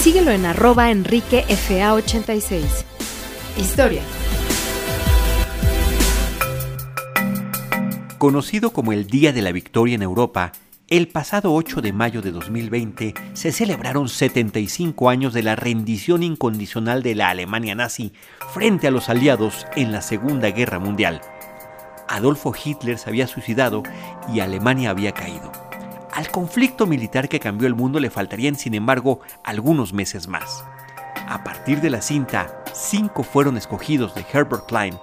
Síguelo en arroba enriquefa86. Historia. Conocido como el Día de la Victoria en Europa, el pasado 8 de mayo de 2020 se celebraron 75 años de la rendición incondicional de la Alemania nazi frente a los aliados en la Segunda Guerra Mundial. Adolfo Hitler se había suicidado y Alemania había caído. Al conflicto militar que cambió el mundo le faltarían, sin embargo, algunos meses más. A partir de la cinta, cinco fueron escogidos de Herbert Klein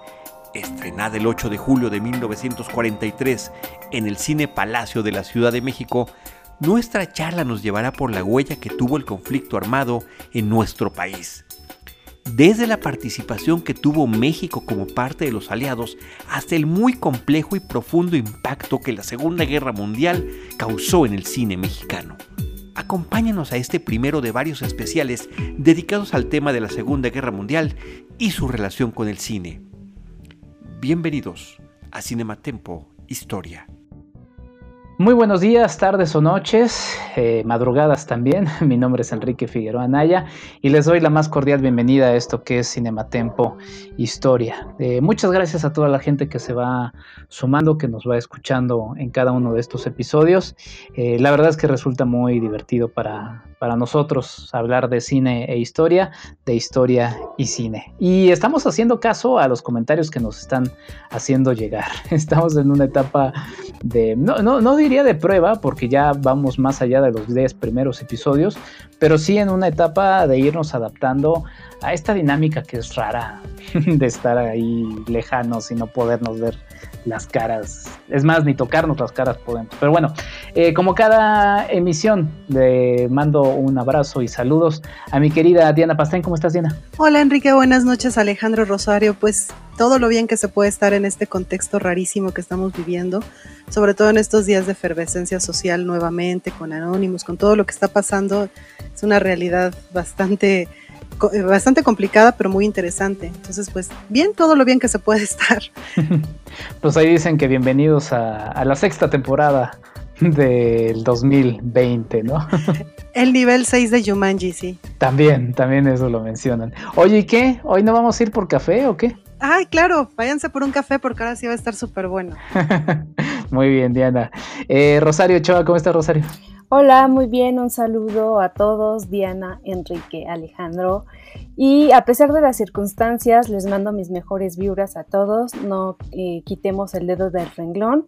estrenada el 8 de julio de 1943 en el Cine Palacio de la Ciudad de México, nuestra charla nos llevará por la huella que tuvo el conflicto armado en nuestro país. Desde la participación que tuvo México como parte de los aliados hasta el muy complejo y profundo impacto que la Segunda Guerra Mundial causó en el cine mexicano. Acompáñanos a este primero de varios especiales dedicados al tema de la Segunda Guerra Mundial y su relación con el cine. Bienvenidos a Cinematempo Historia. Muy buenos días, tardes o noches, eh, madrugadas también. Mi nombre es Enrique Figueroa Anaya y les doy la más cordial bienvenida a esto que es Cinematempo Historia. Eh, muchas gracias a toda la gente que se va sumando, que nos va escuchando en cada uno de estos episodios. Eh, la verdad es que resulta muy divertido para, para nosotros hablar de cine e historia, de historia y cine. Y estamos haciendo caso a los comentarios que nos están haciendo llegar. Estamos en una etapa de, no, no, no diría de prueba, porque ya vamos más allá de los 10 primeros episodios, pero sí en una etapa de irnos adaptando a esta dinámica que es rara de estar ahí lejanos y no podernos ver las caras. Es más, ni tocarnos las caras podemos. Pero bueno, eh, como cada emisión, le mando un abrazo y saludos a mi querida Diana Pastén. ¿Cómo estás, Diana? Hola, Enrique. Buenas noches, Alejandro Rosario. Pues todo lo bien que se puede estar en este contexto rarísimo que estamos viviendo, sobre todo en estos días de efervescencia social nuevamente, con Anonymous, con todo lo que está pasando. Es una realidad bastante bastante complicada, pero muy interesante. Entonces, pues bien, todo lo bien que se puede estar. pues ahí dicen que bienvenidos a, la sexta temporada del 2020, ¿no? El nivel 6 de Jumanji, sí. También, también eso lo mencionan. Oye, ¿y qué? ¿Hoy no vamos a ir por café o qué? Ay, claro, váyanse por un café porque ahora sí va a estar súper bueno. muy bien, Diana. Eh, Rosario Choa, ¿cómo está Rosario? Hola, muy bien, un saludo a todos, Diana, Enrique, Alejandro. Y a pesar de las circunstancias, les mando mis mejores vibras a todos. No eh, quitemos el dedo del renglón.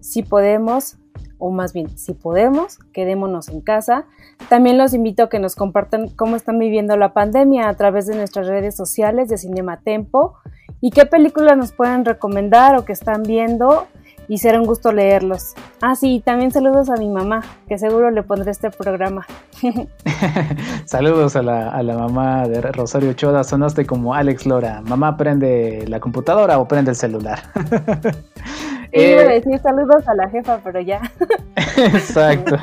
Si podemos, o más bien, si podemos, quedémonos en casa. También los invito a que nos compartan cómo están viviendo la pandemia a través de nuestras redes sociales de Cinematempo y qué películas nos pueden recomendar o que están viendo y será un gusto leerlos. Ah, sí, también saludos a mi mamá, que seguro le pondré este programa. saludos a la, a la, mamá de Rosario Choda, sonaste como Alex Lora. Mamá, prende la computadora o prende el celular. Sí, iba a eh, decir saludos a la jefa, pero ya. Exacto.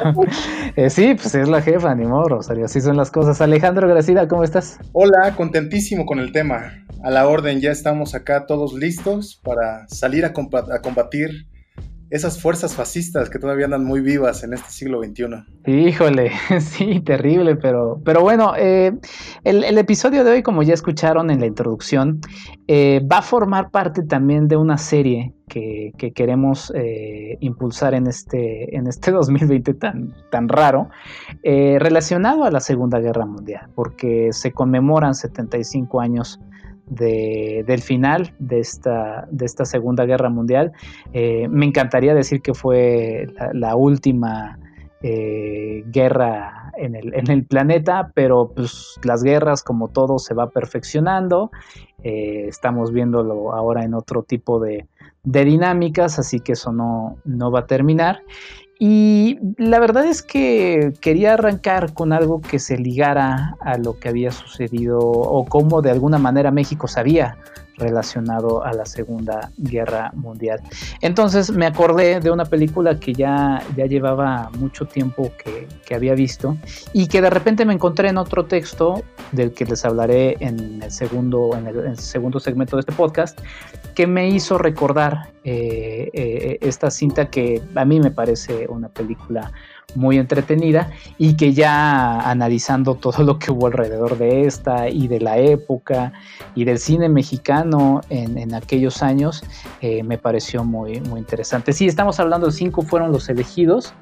Eh, sí, pues es la jefa, ni modo, Rosario. Así son las cosas. Alejandro Gracida, ¿cómo estás? Hola, contentísimo con el tema. A la orden, ya estamos acá todos listos para salir a, a combatir esas fuerzas fascistas que todavía andan muy vivas en este siglo XXI. Híjole, sí, terrible, pero, pero bueno, eh, el, episodio de hoy, como ya escucharon en la introducción, eh, va a formar parte también de una serie que, queremos eh, impulsar en este, en este 2020 tan, tan raro, relacionado a la Segunda Guerra Mundial, porque se conmemoran 75 años del final de esta, de esta Segunda Guerra Mundial. Eh, me encantaría decir que fue la, última eh, guerra en el, en el, planeta, pero pues las guerras como todo se va perfeccionando. Eh, estamos viéndolo ahora en otro tipo de, de, dinámicas, así que eso no, no va a terminar. Y la verdad es que quería arrancar con algo que se ligara a lo que había sucedido o cómo de alguna manera México sabía relacionado a la Segunda Guerra Mundial. Entonces me acordé de una película que ya, ya llevaba mucho tiempo que, había visto y que de repente me encontré en otro texto del que les hablaré en el segundo, en el, segundo segmento de este podcast, que me hizo recordar eh, eh, esta cinta que a mí me parece una película muy entretenida y que ya analizando todo lo que hubo alrededor de esta y de la época y del cine mexicano en, aquellos años, eh, me pareció muy, muy interesante. Sí, estamos hablando de cinco fueron los elegidos.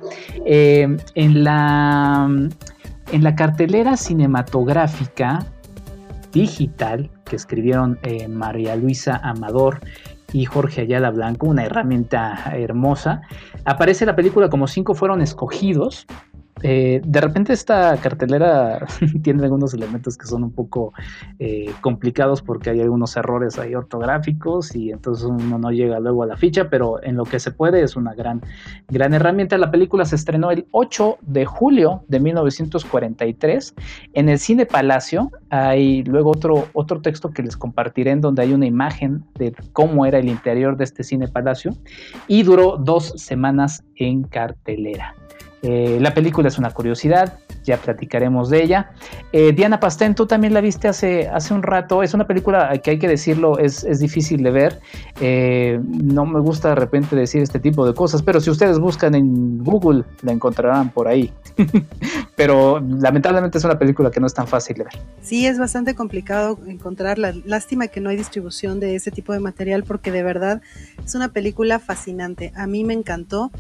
Eh, en, la, en la cartelera cinematográfica digital que escribieron eh, María Luisa Amador y Jorge Ayala Blanco, una herramienta hermosa. Aparece la película como cinco fueron escogidos eh, de repente esta cartelera tiene algunos elementos que son un poco eh, complicados porque hay algunos errores ahí ortográficos y entonces uno no llega luego a la ficha, pero en lo que se puede es una gran, gran herramienta. La película se estrenó el 8 de julio de 1943 en el Cine Palacio. Hay luego otro, otro texto que les compartiré en donde hay una imagen de cómo era el interior de este Cine Palacio y duró dos semanas en cartelera. Eh, la película es una curiosidad, ya platicaremos de ella. Eh, Diana Pastén, tú también la viste hace, hace un rato. Es una película que hay que decirlo, es, difícil de ver. Eh, no me gusta de repente decir este tipo de cosas, pero si ustedes buscan en Google, la encontrarán por ahí. pero lamentablemente es una película que no es tan fácil de ver. Sí, es bastante complicado encontrarla. Lástima que no hay distribución de ese tipo de material porque de verdad es una película fascinante. A mí me encantó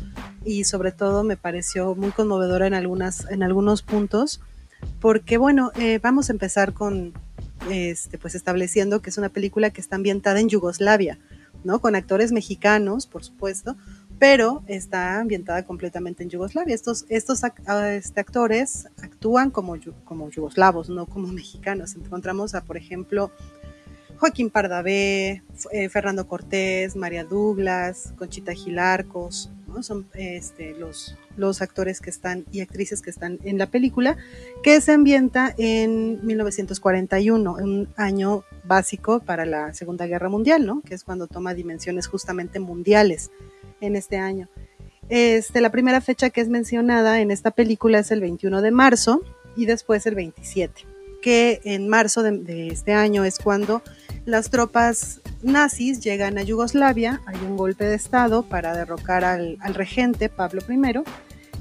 y sobre todo me pareció muy conmovedora en, algunas, en algunos puntos, porque bueno, eh, vamos a empezar con, este, pues estableciendo que es una película que está ambientada en Yugoslavia, ¿no? Con actores mexicanos, por supuesto, pero está ambientada completamente en Yugoslavia. Estos, estos ah, este, actores actúan como, como yugoslavos, no como mexicanos. Encontramos a, por ejemplo, Joaquín Pardavé, eh, Fernando Cortés, María Douglas, Conchita Gilarcos, son este, los, los actores que están y actrices que están en la película, que se ambienta en 1941, un año básico para la Segunda Guerra Mundial, ¿no? que es cuando toma dimensiones justamente mundiales en este año. Este, la primera fecha que es mencionada en esta película es el 21 de marzo y después el 27, que en marzo de este año es cuando las tropas nazis llegan a Yugoslavia, hay un golpe de Estado para derrocar al, regente Pablo I,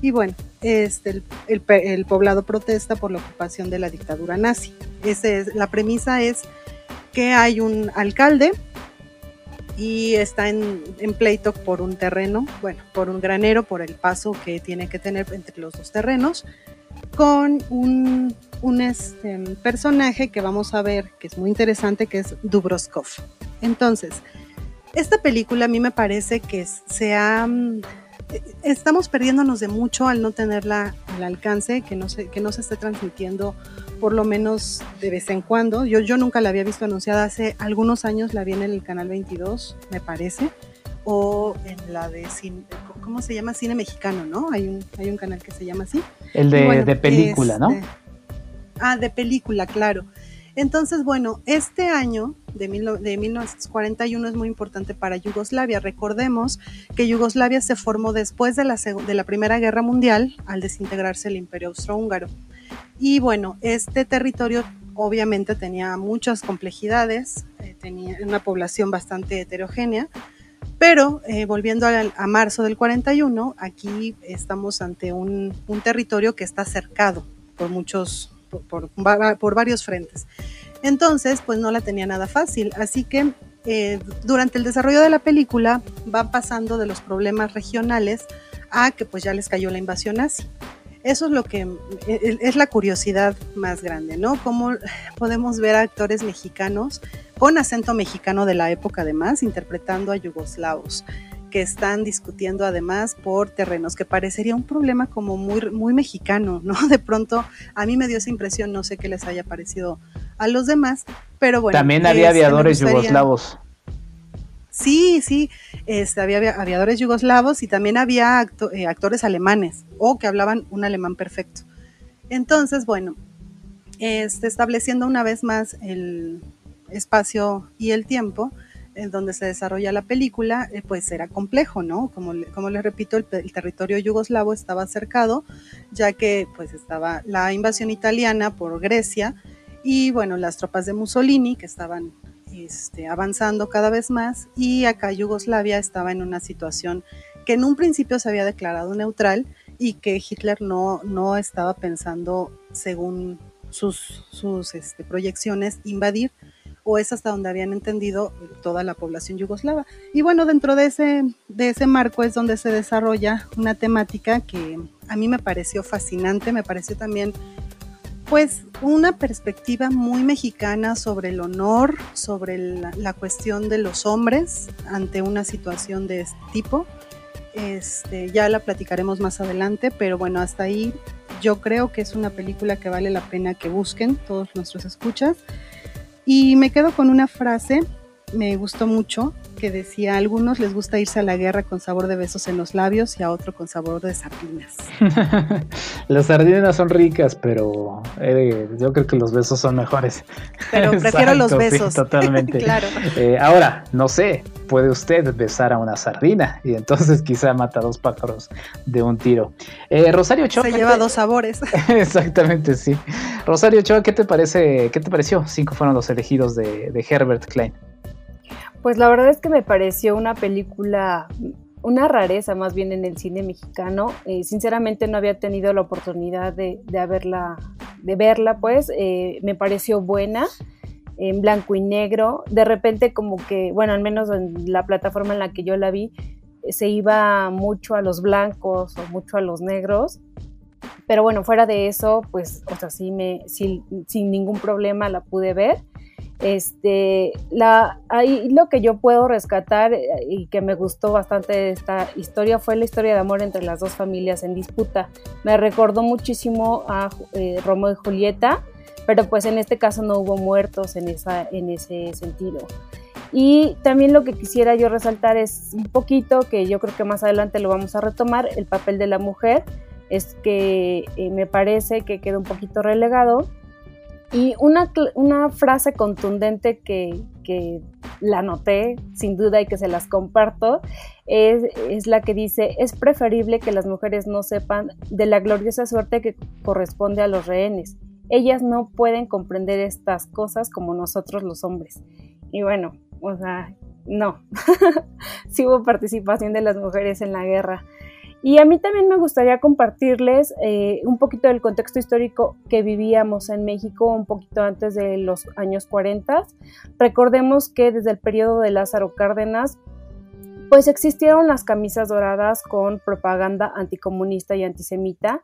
y bueno, este, el, poblado protesta por la ocupación de la dictadura nazi. es, la premisa es que hay un alcalde y está en, pleito por un terreno, bueno, por un granero, por el paso que tiene que tener entre los dos terrenos, con un, este, personaje que vamos a ver que es muy interesante, que es Dubroskov. Entonces, esta película a mí me parece que se ha... Mm, estamos perdiéndonos de mucho al no tenerla al alcance, que no se, que no se esté transmitiendo por lo menos de vez en cuando. Yo, yo nunca la había visto anunciada hace algunos años, la vi en el canal 22, me parece, o en la de ¿cómo se llama? Cine mexicano, ¿no? Hay un, hay un canal que se llama así. El de, película, ¿no? Este, ah, de película, claro. Entonces, bueno, este año de, 1941 es muy importante para Yugoslavia. Recordemos que Yugoslavia se formó después de la, de la Primera Guerra Mundial al desintegrarse el Imperio Austrohúngaro. Y bueno, este territorio obviamente tenía muchas complejidades, eh, tenía una población bastante heterogénea, pero eh, volviendo a, marzo del 41, aquí estamos ante un, un territorio que está cercado por muchos por, varios frentes. Entonces, pues no la tenía nada fácil. Así que eh, durante el desarrollo de la película van pasando de los problemas regionales a que pues ya les cayó la invasión nazi. Eso es lo que e, e, es la curiosidad más grande, ¿no? Cómo podemos ver a actores mexicanos con acento mexicano de la época además interpretando a yugoslavos que están discutiendo además por terrenos, que parecería un problema como muy, muy mexicano, ¿no? De pronto a mí me dio esa impresión, no sé qué les haya parecido a los demás, pero bueno. También había este, aviadores yugoslavos. Sí, sí, este, había aviadores yugoslavos y también había eh, actores alemanes o que hablaban un alemán perfecto. Entonces, bueno, este, estableciendo una vez más el espacio y el tiempo en donde se desarrolla la película, eh, pues era complejo, ¿no? Como, como les repito, el, el, territorio yugoslavo estaba cercado, ya que pues estaba la invasión italiana por Grecia y bueno, las tropas de Mussolini que estaban este, avanzando cada vez más y acá Yugoslavia estaba en una situación que en un principio se había declarado neutral y que Hitler no, no estaba pensando, según sus, sus este, proyecciones, invadir, o es hasta donde habían entendido toda la población yugoslava. Y bueno, dentro de ese, de ese marco es donde se desarrolla una temática que a mí me pareció fascinante, me pareció también pues una perspectiva muy mexicana sobre el honor, sobre la, cuestión de los hombres ante una situación de este tipo. Este, ya la platicaremos más adelante, pero bueno, hasta ahí yo creo que es una película que vale la pena que busquen todos nuestros escuchas. Y me quedo con una frase, me gustó mucho, que decía, a algunos les gusta irse a la guerra con sabor de besos en los labios y a otro con sabor de sardinas. Las sardinas son ricas, pero eh, yo creo que los besos son mejores. Pero prefiero los besos. totalmente. claro. Eh, ahora, no sé, puede usted besar a una sardina y entonces quizá mata dos pájaros de un tiro. Eh, Rosario Ochoa. Se lleva dos sabores. Exactamente, sí. Rosario Ochoa, ¿qué te parece? ¿Qué te pareció? Cinco fueron los elegidos de, de Herbert Klein. Pues la verdad es que me pareció una película, una rareza más bien en el cine mexicano. Eh, sinceramente no había tenido la oportunidad de, de haberla, de verla, pues eh, me pareció buena en blanco y negro. De repente como que, bueno, al menos en la plataforma en la que yo la vi, se iba mucho a los blancos o mucho a los negros. Pero bueno, fuera de eso, pues, o sea, sí me, sin ningún problema la pude ver. Este, la, ahí lo que yo puedo rescatar eh, y que me gustó bastante de esta historia fue la historia de amor entre las dos familias en disputa. Me recordó muchísimo a eh, Romeo y Julieta, pero pues en este caso no hubo muertos en, ese sentido. Y también lo que quisiera yo resaltar es un poquito, que yo creo que más adelante lo vamos a retomar, el papel de la mujer, es que eh, me parece que queda un poquito relegado y una, una frase contundente que, que, la noté sin duda y que se las comparto es, es, la que dice, es preferible que las mujeres no sepan de la gloriosa suerte que corresponde a los rehenes. Ellas no pueden comprender estas cosas como nosotros los hombres. Y bueno, o sea, no. sí hubo participación de las mujeres en la guerra. Y a mí también me gustaría compartirles eh, un poquito del contexto histórico que vivíamos en México un poquito antes de los años 40. Recordemos que desde el periodo de Lázaro Cárdenas, pues existieron las camisas doradas con propaganda anticomunista y antisemita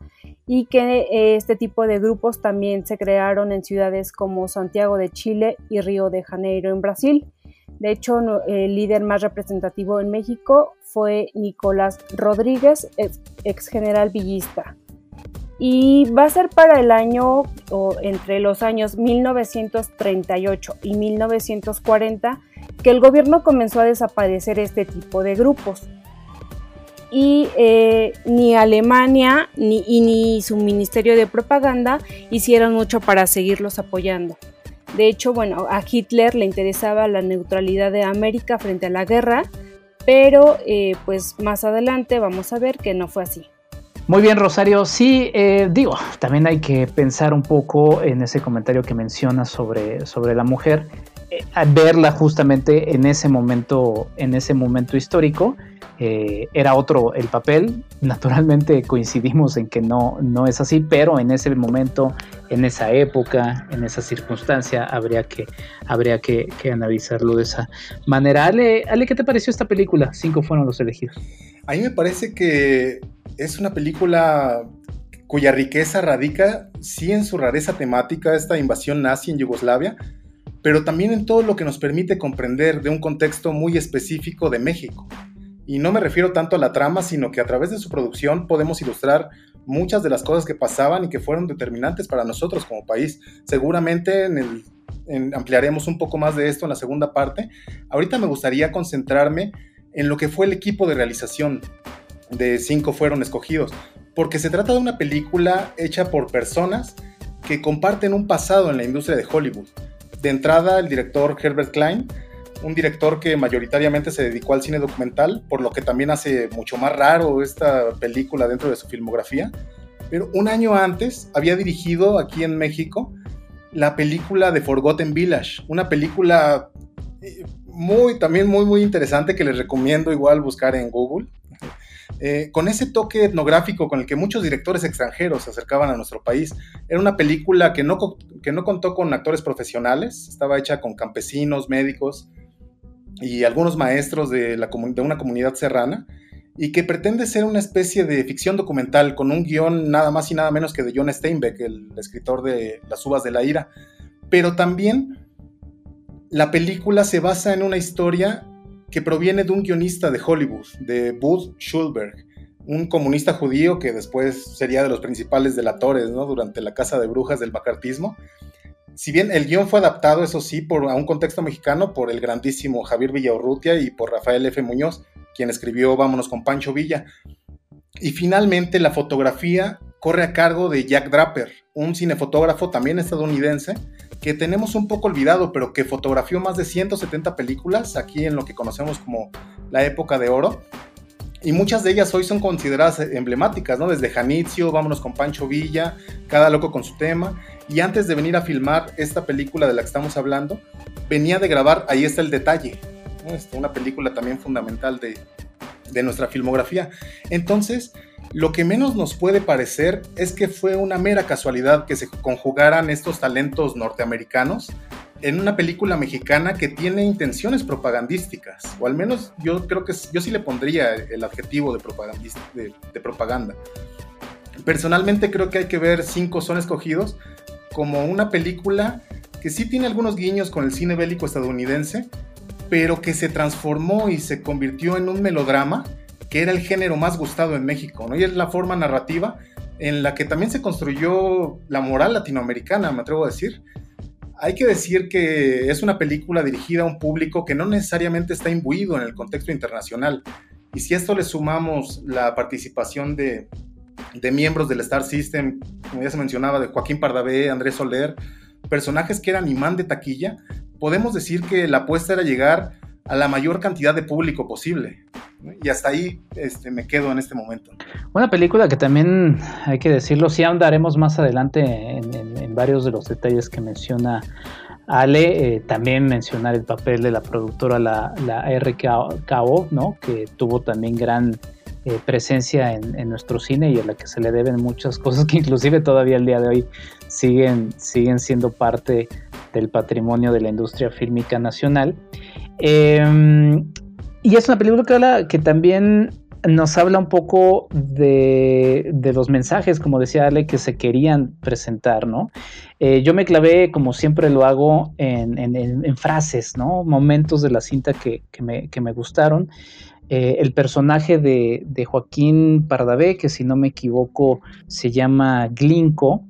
y que eh, este tipo de grupos también se crearon en ciudades como Santiago de Chile y Río de Janeiro en Brasil. De hecho, el líder más representativo en México fue Nicolás Rodríguez, ex, general villista. Y va a ser para el año, o entre los años 1938 y 1940, que el gobierno comenzó a desaparecer este tipo de grupos. Y eh, ni Alemania ni, ni su Ministerio de Propaganda hicieron mucho para seguirlos apoyando. De hecho, bueno, a Hitler le interesaba la neutralidad de América frente a la guerra, pero eh, pues más adelante vamos a ver que no fue así. Muy bien, Rosario. Sí, eh, digo, también hay que pensar un poco en ese comentario que mencionas sobre, sobre la mujer, verla justamente en ese momento, en ese momento histórico eh, era otro el papel. Naturalmente coincidimos en que no, no es así, pero en ese momento, en esa época, en esa circunstancia, habría que, habría que, analizarlo de esa manera. Ale, Ale, ¿qué te pareció esta película? Cinco fueron los elegidos. A mí me parece que es una película cuya riqueza radica, sí, en su rareza temática, esta invasión nazi en Yugoslavia, pero también en todo lo que nos permite comprender de un contexto muy específico de México. Y no me refiero tanto a la trama, sino que a través de su producción podemos ilustrar muchas de las cosas que pasaban y que fueron determinantes para nosotros como país. Seguramente en ampliaremos un poco más de esto en la segunda parte. Ahorita me gustaría concentrarme en lo que fue el equipo de realización. De cinco fueron escogidos, porque se trata de una película hecha por personas que comparten un pasado en la industria de Hollywood. De entrada, el director Herbert Klein, un director que mayoritariamente se dedicó al cine documental, por lo que también hace mucho más raro esta película dentro de su filmografía. Pero un año antes había dirigido aquí en México la película de Forgotten Village, una película eh, muy, también muy, muy interesante que les recomiendo igual buscar en Google. Eh, con ese toque etnográfico con el que muchos directores extranjeros se acercaban a nuestro país. Era una película que no, que no contó con actores profesionales, estaba hecha con campesinos, médicos y algunos maestros de, de una comunidad serrana y que pretende ser una especie de ficción documental con un guion nada más y nada menos que de John Steinbeck, el escritor de Las uvas de la ira. Pero también la película se basa en una historia que proviene de un guionista de Hollywood, de Bud Schulberg, un comunista judío que después sería de los principales delatores ¿no? durante la Casa de Brujas del macartismo. Si bien el guion fue adaptado, eso sí, por, a un contexto mexicano por el grandísimo Javier Villaurrutia y por Rafael F. Muñoz, quien escribió Vámonos con Pancho Villa. Y finalmente la fotografía corre a cargo de Jack Draper, un cinefotógrafo también estadounidense, que tenemos un poco olvidado, pero que fotografió más de 170 películas aquí en lo que conocemos como la época de oro. Y muchas de ellas hoy son consideradas emblemáticas, ¿no? Desde Janitzio, Vámonos con Pancho Villa, Cada Loco con su tema. Y antes de venir a filmar esta película de la que estamos hablando, venía de grabar Ahí está el detalle, este, una película también fundamental de, de nuestra filmografía. Entonces, lo que menos nos puede parecer es que fue una mera casualidad que se conjugaran estos talentos norteamericanos en una película mexicana que tiene intenciones propagandísticas, o al menos yo creo que yo sí le pondría el adjetivo de, de, propaganda. Personalmente creo que hay que ver Cinco son escogidos como una película que sí tiene algunos guiños con el cine bélico estadounidense, pero que se transformó y se convirtió en un melodrama que era el género más gustado en México, ¿no? Y es la forma narrativa en la que también se construyó la moral latinoamericana, me atrevo a decir. Hay que decir que es una película dirigida a un público que no necesariamente está imbuido en el contexto internacional. Y si esto le sumamos la participación de, de miembros del Star System, como ya se mencionaba, de Joaquín Pardavé, Andrés Soler, personajes que eran imán de taquilla, podemos decir que la apuesta era llegar a la mayor cantidad de público posible. Y hasta ahí este, me quedo en este momento. Una película que también hay que decirlo, sí andaremos más adelante en, varios de los detalles que menciona Ale, eh, también mencionar el papel de la productora, la, la RKO, ¿no? que tuvo también gran eh, presencia en, nuestro cine y a la que se le deben muchas cosas que inclusive todavía el día de hoy siguen, siguen siendo parte del patrimonio de la industria fílmica nacional. Em, y es una película que, también nos habla un poco de, los mensajes, como decía Ale, que se querían presentar, ¿no? Eh, yo me clavé, como siempre lo hago, en, frases, ¿no? Momentos de la cinta que, me, gustaron. Eh, el personaje de, Joaquín Pardavé, que si no me equivoco se llama Glinko,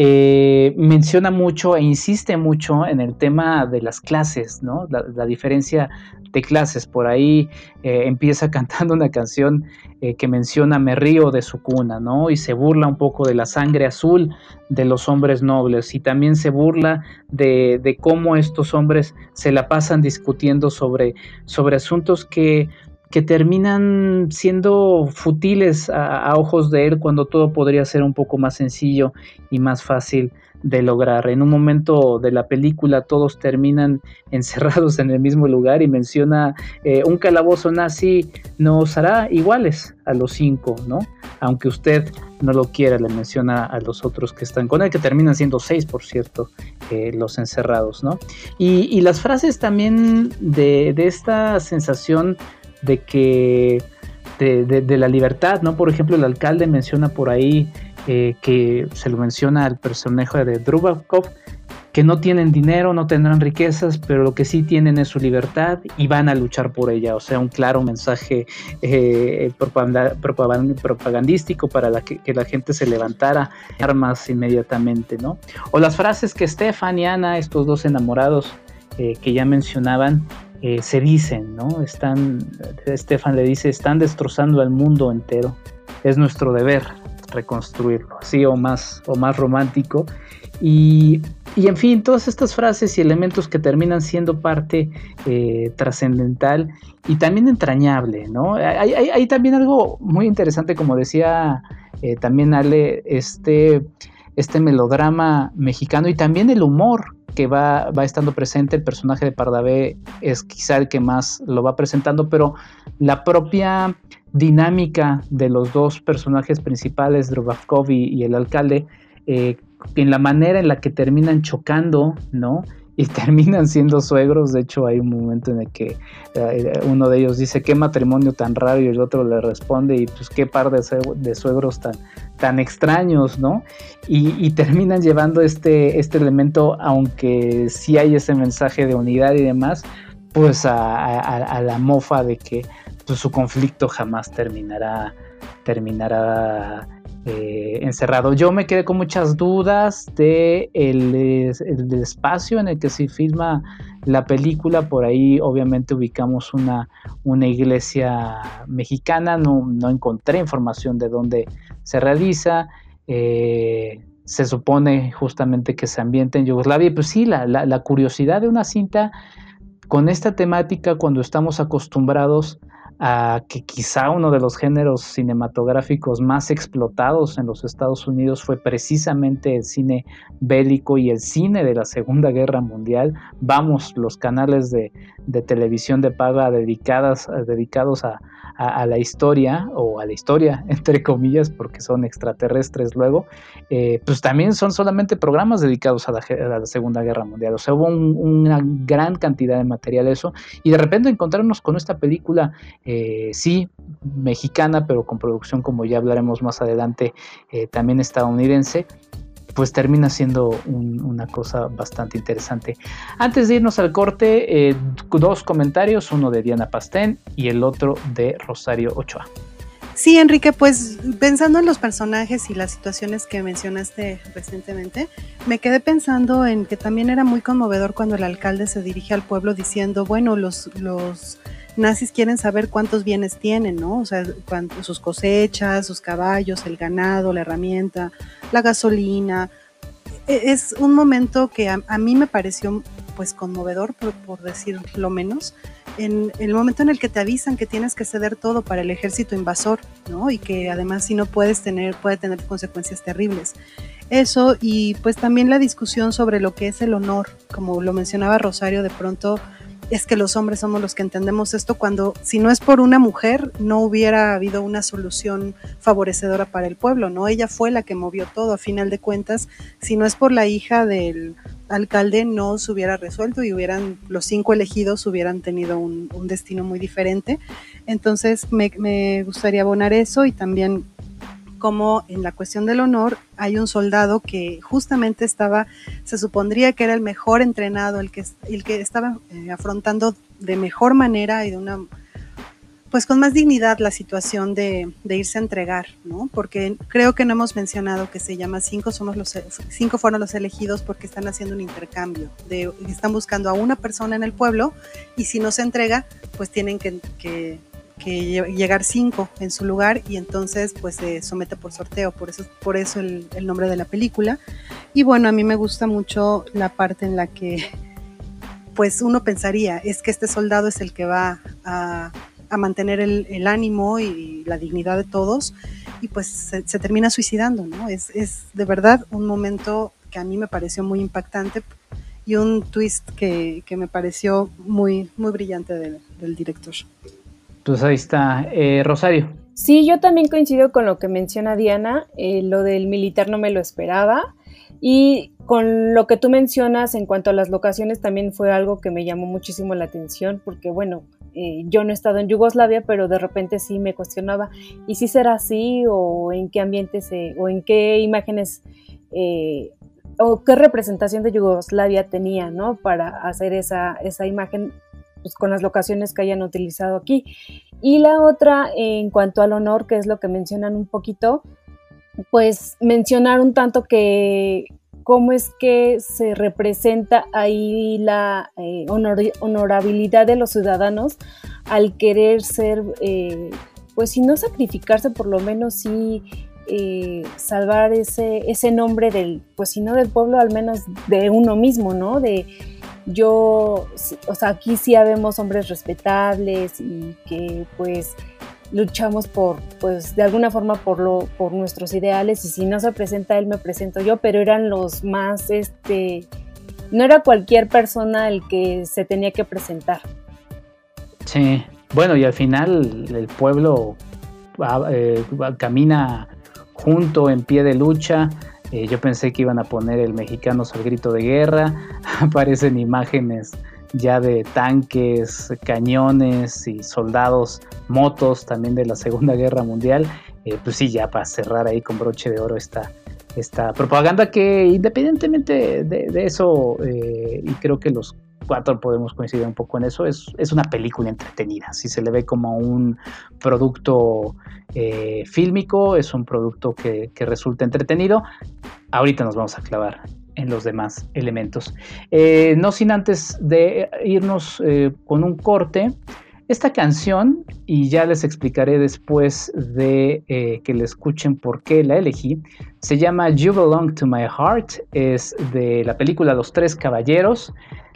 eh, menciona mucho e insiste mucho en el tema de las clases, ¿no? La, diferencia de clases. Por ahí eh, empieza cantando una canción eh, que menciona Me río de su cuna, ¿no? Y se burla un poco de la sangre azul de los hombres nobles y también se burla de, de cómo estos hombres se la pasan discutiendo sobre, sobre asuntos que que terminan siendo futiles a, ojos de él cuando todo podría ser un poco más sencillo y más fácil de lograr. En un momento de la película todos terminan encerrados en el mismo lugar y menciona eh, un calabozo nazi nos hará iguales a los cinco, ¿no? Aunque usted no lo quiera, le menciona a los otros que están con él, que terminan siendo seis, por cierto, eh, los encerrados, ¿no? Y, las frases también de, de esta sensación de que de, la libertad, ¿no? Por ejemplo, el alcalde menciona por ahí eh, que se lo menciona al personaje de Drubakov, que no tienen dinero, no tendrán riquezas, pero lo que sí tienen es su libertad y van a luchar por ella. O sea, un claro mensaje eh, propagandístico para que, la gente se levantara armas inmediatamente, ¿no? O las frases que Stefan y Ana, estos dos enamorados eh, que ya mencionaban, eh, se dicen, ¿no? Están, Stefan le dice, están destrozando al mundo entero. Es nuestro deber reconstruirlo, así o más, o más romántico. Y, en fin, todas estas frases y elementos que terminan siendo parte eh, trascendental y también entrañable, ¿no? Hay, también algo muy interesante, como decía eh, también Ale, este, este melodrama mexicano y también el humor que va, va estando presente, el personaje de Pardavé es quizá el que más lo va presentando, pero la propia dinámica de los dos personajes principales, Drobakov y, el alcalde, eh, en la manera en la que terminan chocando, ¿no? y terminan siendo suegros. De hecho, hay un momento en el que eh, uno de ellos dice, qué matrimonio tan raro, y el otro le responde, y pues qué par de, suegros tan, tan extraños, ¿no? Y, terminan llevando este, este elemento, aunque sí hay ese mensaje de unidad y demás, pues a, la mofa de que pues, su conflicto jamás terminará, terminará eh, encerrado. Yo me quedé con muchas dudas de el, espacio en el que se filma la película. Por ahí obviamente ubicamos una, una iglesia mexicana. No, encontré información de dónde se realiza. Eh, se supone justamente que se ambienta en Yugoslavia. Pues sí, la, la curiosidad de una cinta con esta temática cuando estamos acostumbrados a que quizá uno de los géneros cinematográficos más explotados en los Estados Unidos fue precisamente el cine bélico y el cine de la Segunda Guerra Mundial. Vamos, los canales de, televisión de paga dedicadas, dedicados a, a, la historia, o a la historia, entre comillas, porque son extraterrestres luego, eh, pues también son solamente programas dedicados a la, Segunda Guerra Mundial. O sea, hubo una gran cantidad de material eso, y de repente encontrarnos con esta película, eh, sí, mexicana, pero con producción, como ya hablaremos más adelante, eh, también estadounidense, pues termina siendo una cosa bastante interesante. Antes de irnos al corte, eh, dos comentarios, uno de Diana Pastén y el otro de Rosario Ochoa. Sí, Enrique, pues pensando en los personajes y las situaciones que mencionaste recientemente, me quedé pensando en que también era muy conmovedor cuando el alcalde se dirige al pueblo diciendo, bueno, los, los nazis quieren saber cuántos bienes tienen, ¿no? O sea, sus cosechas, sus caballos, el ganado, la herramienta, la gasolina. E, es un momento que a, mí me pareció pues conmovedor, por, por decir lo menos, en el momento en el que te avisan que tienes que ceder todo para el ejército invasor, ¿no? Y que además si no puedes tener, puede tener consecuencias terribles. Eso y pues también la discusión sobre lo que es el honor, como lo mencionaba Rosario, de pronto es que los hombres somos los que entendemos esto cuando si no es por una mujer no hubiera habido una solución favorecedora para el pueblo, ¿no? Ella fue la que movió todo a final de cuentas, si no es por la hija del alcalde no se hubiera resuelto y hubieran los cinco elegidos hubieran tenido un, destino muy diferente. Entonces me, me gustaría abonar eso y también como en la cuestión del honor hay un soldado que justamente estaba, se supondría que era el mejor entrenado, el que, el que estaba eh, afrontando de mejor manera y de una, pues con más dignidad la situación de, irse a entregar, ¿no? Porque creo que no hemos mencionado que se llama cinco, somos los cinco fueron los elegidos porque están haciendo un intercambio, de, están buscando a una persona en el pueblo y si no se entrega, pues tienen que que llegar cinco en su lugar y entonces pues se somete por sorteo, por eso, por eso el, nombre de la película. Y bueno, a mí me gusta mucho la parte en la que pues uno pensaría, es que este soldado es el que va a, mantener el, ánimo y la dignidad de todos y pues se, termina suicidando, ¿no? Es, de verdad un momento que a mí me pareció muy impactante y un twist que, me pareció muy, muy brillante del director. Pues ahí está. Eh, Rosario. Sí, yo también coincido con lo que menciona Diana. Eh, lo del militar no me lo esperaba. Y con lo que tú mencionas en cuanto a las locaciones también fue algo que me llamó muchísimo la atención porque bueno, eh, yo no he estado en Yugoslavia, pero de repente sí me cuestionaba, ¿y si será así o en qué ambiente se, o en qué imágenes o qué representación de Yugoslavia tenía, ¿no? Para hacer esa, esa imagen pues, con las locaciones que hayan utilizado aquí. Y la otra, en cuanto al honor, que es lo que mencionan un poquito, pues mencionar un tanto que cómo es que se representa ahí la eh, honorabilidad de los ciudadanos al querer ser, eh, pues si no sacrificarse, por lo menos sí eh, salvar ese, ese nombre del, pues si no del pueblo, al menos de uno mismo, ¿no? De yo, o sea, aquí sí habemos hombres respetables y que pues luchamos por, pues de alguna forma por, lo, por nuestros ideales y si no se presenta él, me presento yo, pero eran los más, este, no era cualquier persona el que se tenía que presentar. Sí, bueno, y al final el pueblo eh, camina junto en pie de lucha. Eh, yo pensé que iban a poner el mexicano al grito de guerra. Aparecen imágenes ya de tanques, cañones y soldados, motos también de la Segunda Guerra Mundial. Eh, pues sí, ya para cerrar ahí con broche de oro esta, esta propaganda que independientemente de, eso, eh, y creo que los podemos coincidir un poco en eso, es, es una película entretenida. Si se le ve como un producto eh, fílmico, es un producto que, resulta entretenido. Ahorita nos vamos a clavar en los demás elementos. Eh, no sin antes de irnos eh, con un corte, esta canción, y ya les explicaré después de eh, que le escuchen por qué la elegí, se llama You Belong to My Heart, es de la película Los Tres Caballeros.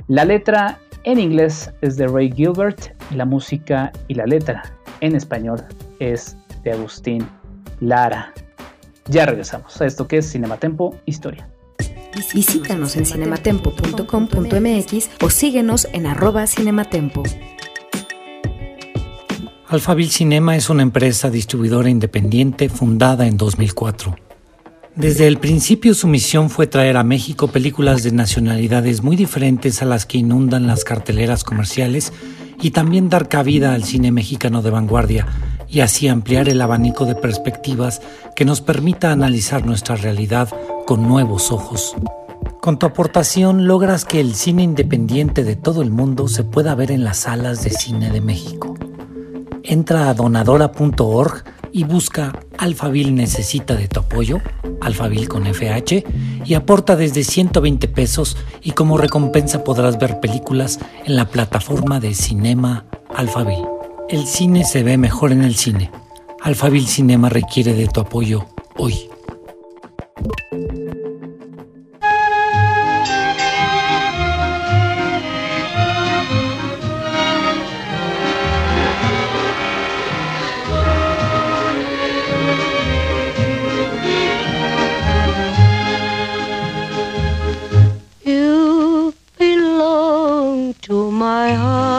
La letra en inglés es de Ray Gilbert, la música y la letra en español es de Agustín Lara. Ya regresamos a esto que es Cinematempo Historia. Visítanos en cinematempo.com.mx o síguenos en arroba cinematempo. Alphaville Cinema es una empresa distribuidora independiente fundada en 2004. Desde el principio su misión fue traer a México películas de nacionalidades muy diferentes a las que inundan las carteleras comerciales y también dar cabida al cine mexicano de vanguardia y así ampliar el abanico de perspectivas que nos permita analizar nuestra realidad con nuevos ojos. Con tu aportación logras que el cine independiente de todo el mundo se pueda ver en las salas de cine de México. Entra a donadora.org y busca Alphaville necesita de tu apoyo, Alphaville con FH, y aporta desde 120 pesos y como recompensa podrás ver películas en la plataforma de Cinema Alphaville. El cine se ve mejor en el cine. Alphaville Cinema requiere de tu apoyo hoy. my heart.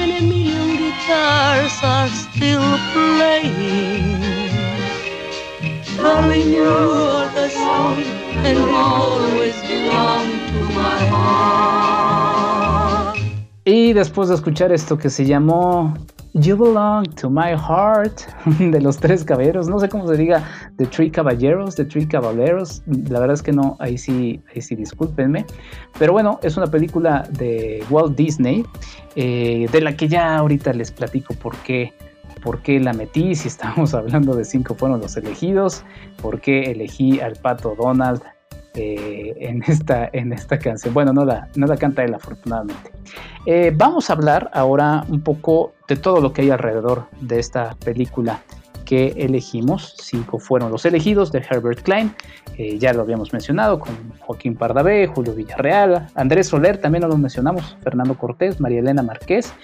and Y después de escuchar esto que se llamó You Belong to My Heart de los tres caballeros, no sé cómo se diga, The Three Caballeros, The Three Caballeros, la verdad es que no, ahí sí, ahí sí discúlpenme, pero bueno, es una película de Walt Disney, eh, de la que ya ahorita les platico por qué, por qué la metí, si estamos hablando de cinco fueron los elegidos, por qué elegí al pato Donald eh, en, esta, en esta canción. Bueno, no la, no la canta él afortunadamente. Eh, vamos a hablar ahora un poco de todo lo que hay alrededor de esta película que elegimos. Cinco fueron los elegidos de Herbert Klein, ya lo habíamos mencionado, con Joaquín Pardavé, Julio Villarreal, Andrés Soler, también lo mencionamos, Fernando Cortés, María Elena Márquez,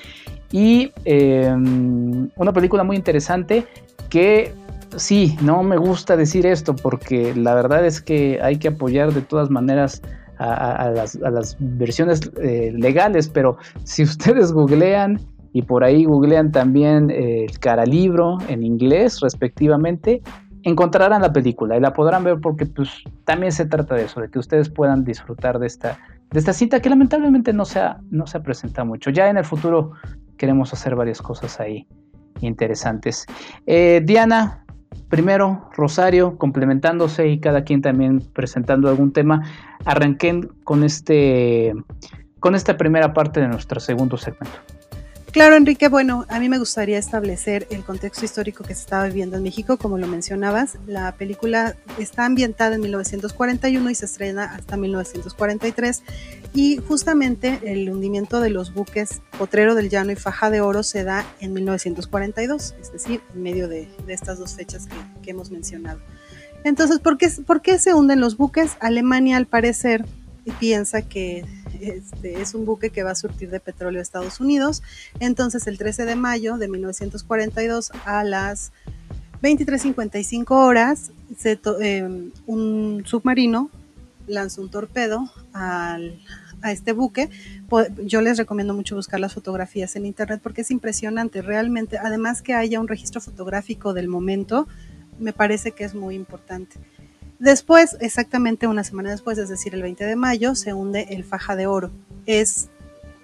y una película muy interesante que sí, no me gusta decir esto porque la verdad es que hay que apoyar de todas maneras a, las, versiones eh, legales, pero si ustedes googlean y por ahí googlean también eh, el cara libro en inglés respectivamente, encontrarán la película y la podrán ver porque pues también se trata de eso, de que ustedes puedan disfrutar de esta, de esta cita que lamentablemente no se, ha, no se presentado mucho. Ya en el futuro queremos hacer varias cosas ahí interesantes. Eh, Diana, primero Rosario complementándose y cada quien también presentando algún tema, arranquen con este con esta primera parte de nuestro segundo segmento. Claro, Enrique, bueno, a mí me gustaría establecer el contexto histórico que se estaba viviendo en México, como lo mencionabas. La película está ambientada en 1941 y se estrena hasta 1943 y justamente el hundimiento de los buques Potrero del Llano y Faja de Oro se da en 1942, es decir, en medio de, estas dos fechas que, hemos mencionado. Entonces, ¿por qué, ¿por qué se hunden los buques? Alemania, al parecer, piensa que este, es un buque que va a surtir de petróleo a Estados Unidos. Entonces, el 13 de mayo de 1942 a las 23.55 horas, em, un submarino lanzó un torpedo a este buque. Yo les recomiendo mucho buscar las fotografías en internet porque es impresionante. Realmente, además que haya un registro fotográfico del momento, me parece que es muy importante. Después, exactamente una semana después, es decir, el 20 de mayo, se hunde el Faja de Oro. Es,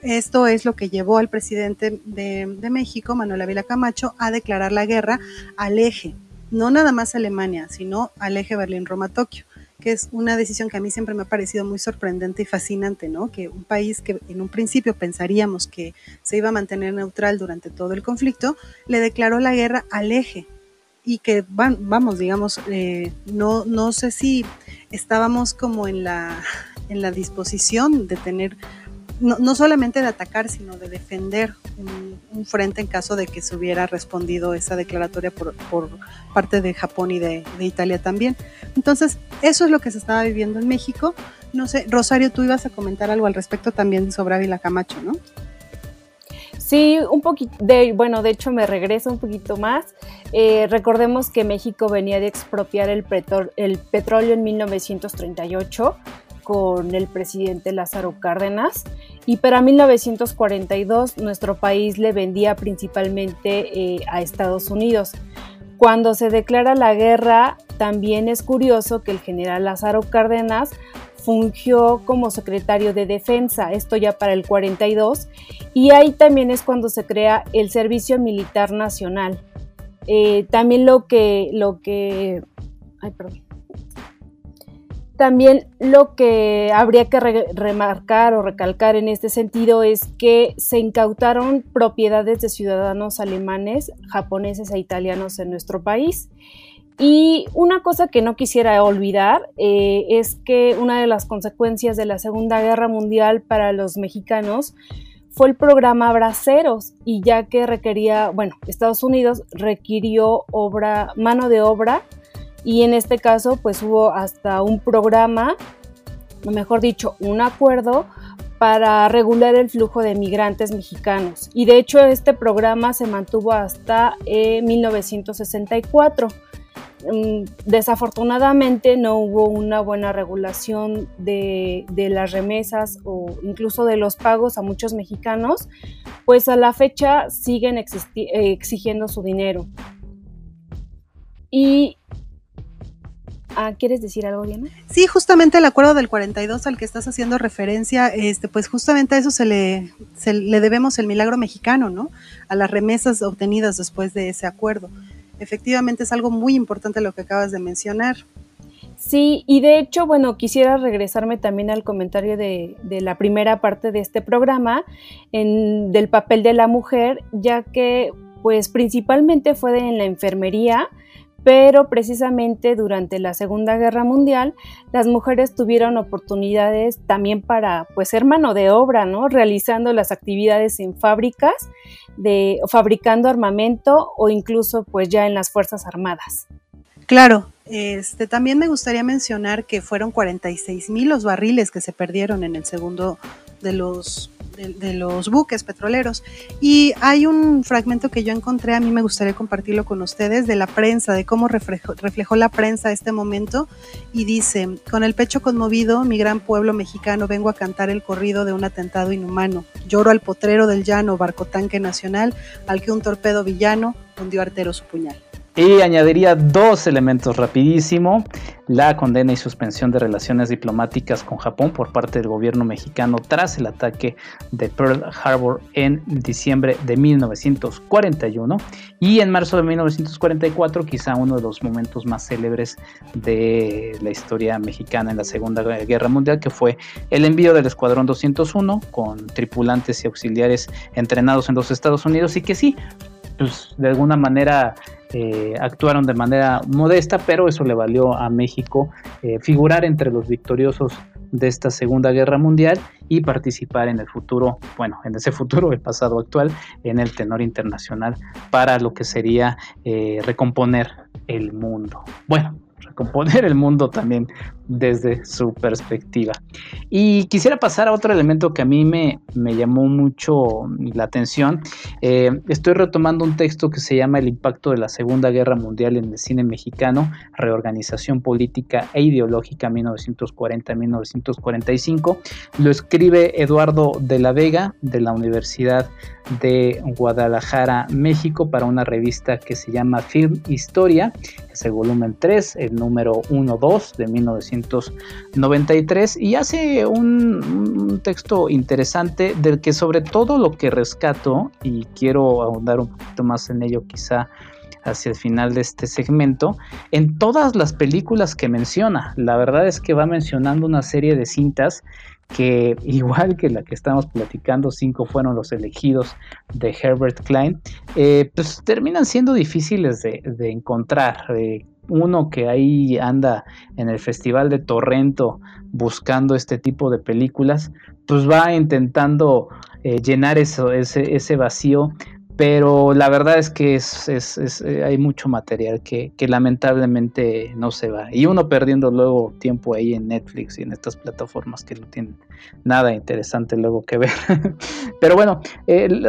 esto es lo que llevó al presidente de, México, Manuel Ávila Camacho, a declarar la guerra al eje, no nada más Alemania, sino al eje Berlín-Roma-Tokio que es una decisión que a mí siempre me ha parecido muy sorprendente y fascinante, ¿no? Que un país que en un principio pensaríamos que se iba a mantener neutral durante todo el conflicto, le declaró la guerra al eje, y que van, vamos, digamos, eh, no, no sé si estábamos como en la, en la disposición de tener, no, no solamente de atacar, sino de defender un, frente en caso de que se hubiera respondido esa declaratoria por, por parte de Japón y de, de, Italia también. Entonces, eso es lo que se estaba viviendo en México. No sé, Rosario, tú ibas a comentar algo al respecto también sobre Ávila Camacho, ¿no? Sí, un poquito, de, bueno, de hecho me regreso un poquito más. Eh, recordemos que México venía de expropiar el, petróleo en 1938 con el presidente Lázaro Cárdenas y para 1942 nuestro país le vendía principalmente eh, a Estados Unidos. Cuando se declara la guerra, también es curioso que el general Lázaro Cárdenas fungió como secretario de defensa, esto ya para el 42, y ahí también es cuando se crea el Servicio Militar Nacional. Eh, también lo que, lo que, ay, perdón. También lo que habría que remarcar o recalcar en este sentido es que se incautaron propiedades de ciudadanos alemanes, japoneses e italianos en nuestro país. Y una cosa que no quisiera olvidar eh, es que una de las consecuencias de la Segunda Guerra Mundial para los mexicanos fue el programa Braceros y ya que requería, bueno, Estados Unidos requirió obra, mano de obra y en este caso pues hubo hasta un programa, mejor dicho, un acuerdo para regular el flujo de migrantes mexicanos. Y de hecho este programa se mantuvo hasta 1964. Eh, desafortunadamente no hubo una buena regulación de, las remesas o incluso de los pagos a muchos mexicanos, pues a la fecha siguen exigiendo su dinero. Y Ah, ¿Quieres decir algo, Diana? Sí, justamente el acuerdo del 42 al que estás haciendo referencia, este, pues justamente a eso se le debemos el milagro mexicano, ¿no? A las remesas obtenidas después de ese acuerdo. Efectivamente es algo muy importante lo que acabas de mencionar. Sí, y de hecho, bueno, quisiera regresarme también al comentario de, de la primera parte de este programa, en, del papel de la mujer, ya que pues principalmente fue en la enfermería, pero precisamente durante la Segunda Guerra Mundial las mujeres tuvieron oportunidades también para pues ser mano de obra, ¿no? Realizando las actividades en fábricas de fabricando armamento o incluso pues ya en las Fuerzas Armadas. Claro, este también me gustaría mencionar que fueron 46 mil los barriles que se perdieron en el segundo de los de, los buques petroleros. Y hay un fragmento que yo encontré, a mí me gustaría compartirlo con ustedes, de la prensa, de cómo reflejó, reflejó la prensa este momento. Y dice, con el pecho conmovido, mi gran pueblo mexicano, vengo a cantar el corrido de un atentado inhumano. Lloro al potrero del llano, barco tanque nacional, al que un torpedo villano hundió artero su puñal. Y añadiría dos elementos rapidísimo, la condena y suspensión de relaciones diplomáticas con Japón por parte del gobierno mexicano tras el ataque de Pearl Harbor en diciembre de 1941 y en marzo de 1944 quizá uno de los momentos más célebres de la historia mexicana en la Segunda Guerra Mundial que fue el envío del Escuadrón 201 con tripulantes y auxiliares entrenados en los Estados Unidos. Y que sí, pues de alguna manera eh, actuaron de manera modesta, pero eso le valió a México eh, figurar entre los victoriosos de esta Segunda Guerra Mundial y participar en el futuro, bueno, en ese futuro, el pasado actual, en el tenor internacional para lo que sería eh, recomponer el mundo. Bueno, recomponer el mundo también desde su perspectiva. Y quisiera pasar a otro elemento que a mí me, me llamó mucho la atención. Eh, estoy retomando un texto que se llama El impacto de la Segunda Guerra Mundial en el cine mexicano, reorganización política e ideológica 1940-1945. Lo escribe Eduardo de la Vega de la Universidad de Guadalajara, México, para una revista que se llama Film Historia. Es el volumen 3, el número 1-2 de 1945 1993 y hace un, texto interesante del que sobre todo lo que rescato y quiero ahondar un poquito más en ello quizá hacia el final de este segmento, en todas las películas que menciona. La verdad es que va mencionando una serie de cintas que igual que la que estamos platicando, cinco fueron los elegidos de Herbert Klein, eh, pues terminan siendo difíciles de, encontrar. Eh, uno que ahí anda en el Festival de Torrento buscando este tipo de películas, pues va intentando eh, llenar eso, ese, ese vacío pero la verdad es que es, eh, hay mucho material que, lamentablemente no se va. Y uno perdiendo luego tiempo ahí en Netflix y en estas plataformas que no tienen nada interesante luego que ver. pero bueno,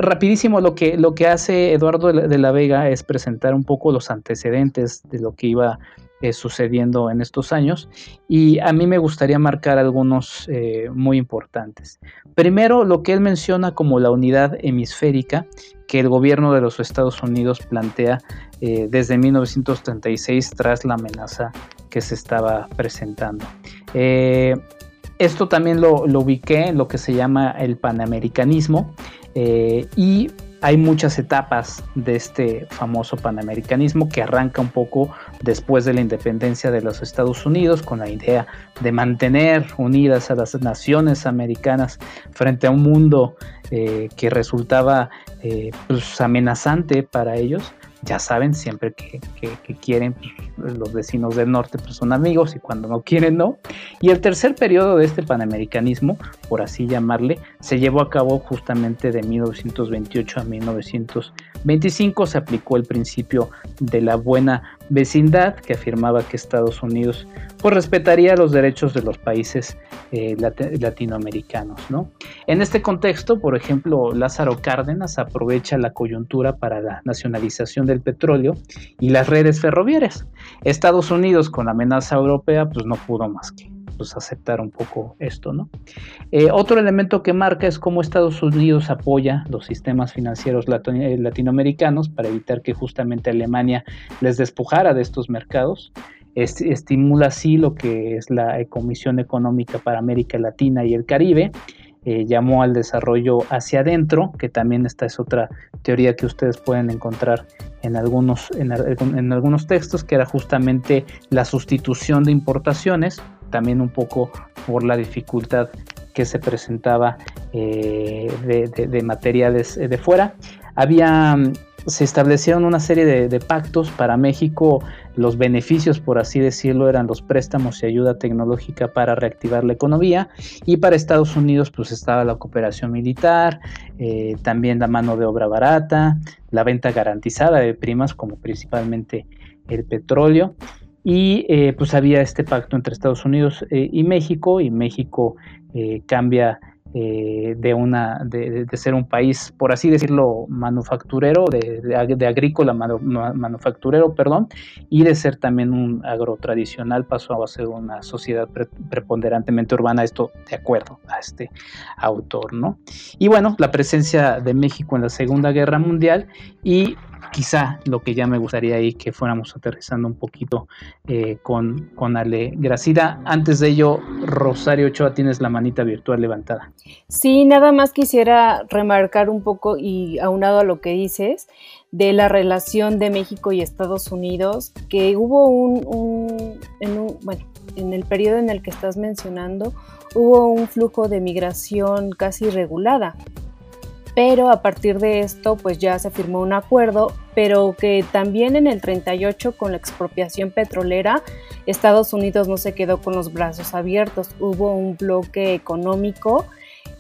rapidísimo lo que, lo que hace Eduardo de la Vega es presentar un poco los antecedentes de lo que iba eh, sucediendo en estos años y a mí me gustaría marcar algunos eh, muy importantes. Primero, lo que él menciona como la unidad hemisférica que el gobierno de los Estados Unidos plantea eh, desde 1936 tras la amenaza que se estaba presentando. esto también lo, lo, ubiqué en lo que se llama el panamericanismo y hay muchas etapas de este famoso panamericanismo que arranca un poco después de la independencia de los Estados Unidos con la idea de mantener unidas a las naciones americanas frente a un mundo eh, que resultaba eh, pues, amenazante para ellos ya saben, siempre que, quieren, pues, los vecinos del norte pues, son amigos y cuando no quieren, no. Y el tercer periodo de este panamericanismo, por así llamarle, se llevó a cabo justamente de 1928 a 1925. Se aplicó el principio de la buena vecindad que afirmaba que Estados Unidos pues, respetaría los derechos de los países eh, latinoamericanos. ¿no? En este contexto, por ejemplo, Lázaro Cárdenas aprovecha la coyuntura para la nacionalización de del petróleo y las redes ferroviarias. Estados Unidos con la amenaza europea pues no pudo más que pues, aceptar un poco esto, ¿no? Eh, otro elemento que marca es cómo Estados Unidos apoya los sistemas financieros eh, latinoamericanos para evitar que justamente Alemania les despojara de estos mercados. estimula así lo que es la Comisión Económica para América Latina y el Caribe, eh, llamó al desarrollo hacia adentro, que también esta es otra teoría que ustedes pueden encontrar en algunos, en, algunos textos, que era justamente la sustitución de importaciones, también un poco por la dificultad que se presentaba eh, de, materiales de fuera. Había se establecieron una serie de, pactos para México. Los beneficios, por así decirlo, eran los préstamos y ayuda tecnológica para reactivar la economía. Y para Estados Unidos, pues estaba la cooperación militar, eh, también la mano de obra barata, la venta garantizada de primas, como principalmente el petróleo. Y eh, pues había este pacto entre Estados Unidos eh, y México, y México cambia eh, de, una, de, ser un país, por así decirlo, manufacturero, de, de agrícola manufacturero, perdón, y de ser también un agrotradicional, pasó a ser una sociedad preponderantemente urbana, esto de acuerdo a este autor, ¿no? Y bueno, la presencia de México en la Segunda Guerra Mundial y quizá lo que ya me gustaría ahí que fuéramos aterrizando un poquito eh, con, con Ale Gracida. Antes de ello, Rosario Ochoa, tienes la manita virtual levantada. Sí, nada más quisiera remarcar un poco y aunado a lo que dices de la relación de México y Estados Unidos, que hubo un, en un bueno, en el periodo en el que estás mencionando, hubo un flujo de migración casi regulada pero a partir de esto pues ya se firmó un acuerdo, pero que también en el 38 con la expropiación petrolera Estados Unidos no se quedó con los brazos abiertos, hubo un bloque económico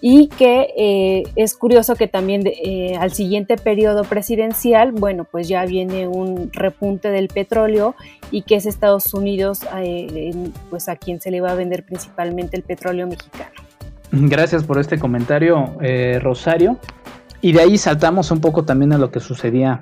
y que eh, es curioso que también eh, al siguiente periodo presidencial, bueno, pues ya viene un repunte del petróleo y que es Estados Unidos eh, pues a quien se le va a vender principalmente el petróleo mexicano. Gracias por este comentario, Rosario. Y de ahí saltamos un poco también a lo que sucedía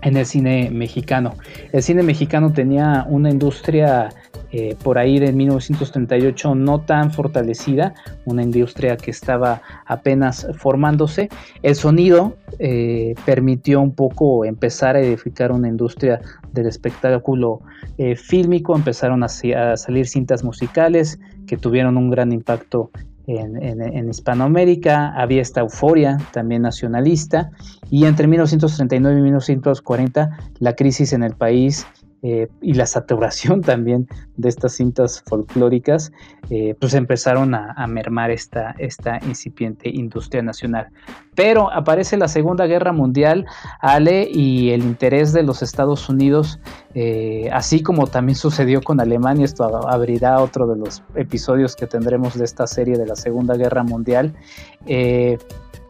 en el cine mexicano. El cine mexicano tenía una industria eh, por ahí de 1938 no tan fortalecida, una industria que estaba apenas formándose. El sonido eh, permitió un poco empezar a edificar una industria del espectáculo eh, fílmico, empezaron a, a, salir cintas musicales que tuvieron un gran impacto en, Hispanoamérica, había esta euforia también nacionalista y entre 1939 y 1940 la crisis en el país eh, y la saturación también de estas cintas folclóricas, eh, pues empezaron a, mermar esta, esta incipiente industria nacional. Pero aparece la Segunda Guerra Mundial, Ale, y el interés de los Estados Unidos, eh, así como también sucedió con Alemania, esto abrirá otro de los episodios que tendremos de esta serie de la Segunda Guerra Mundial,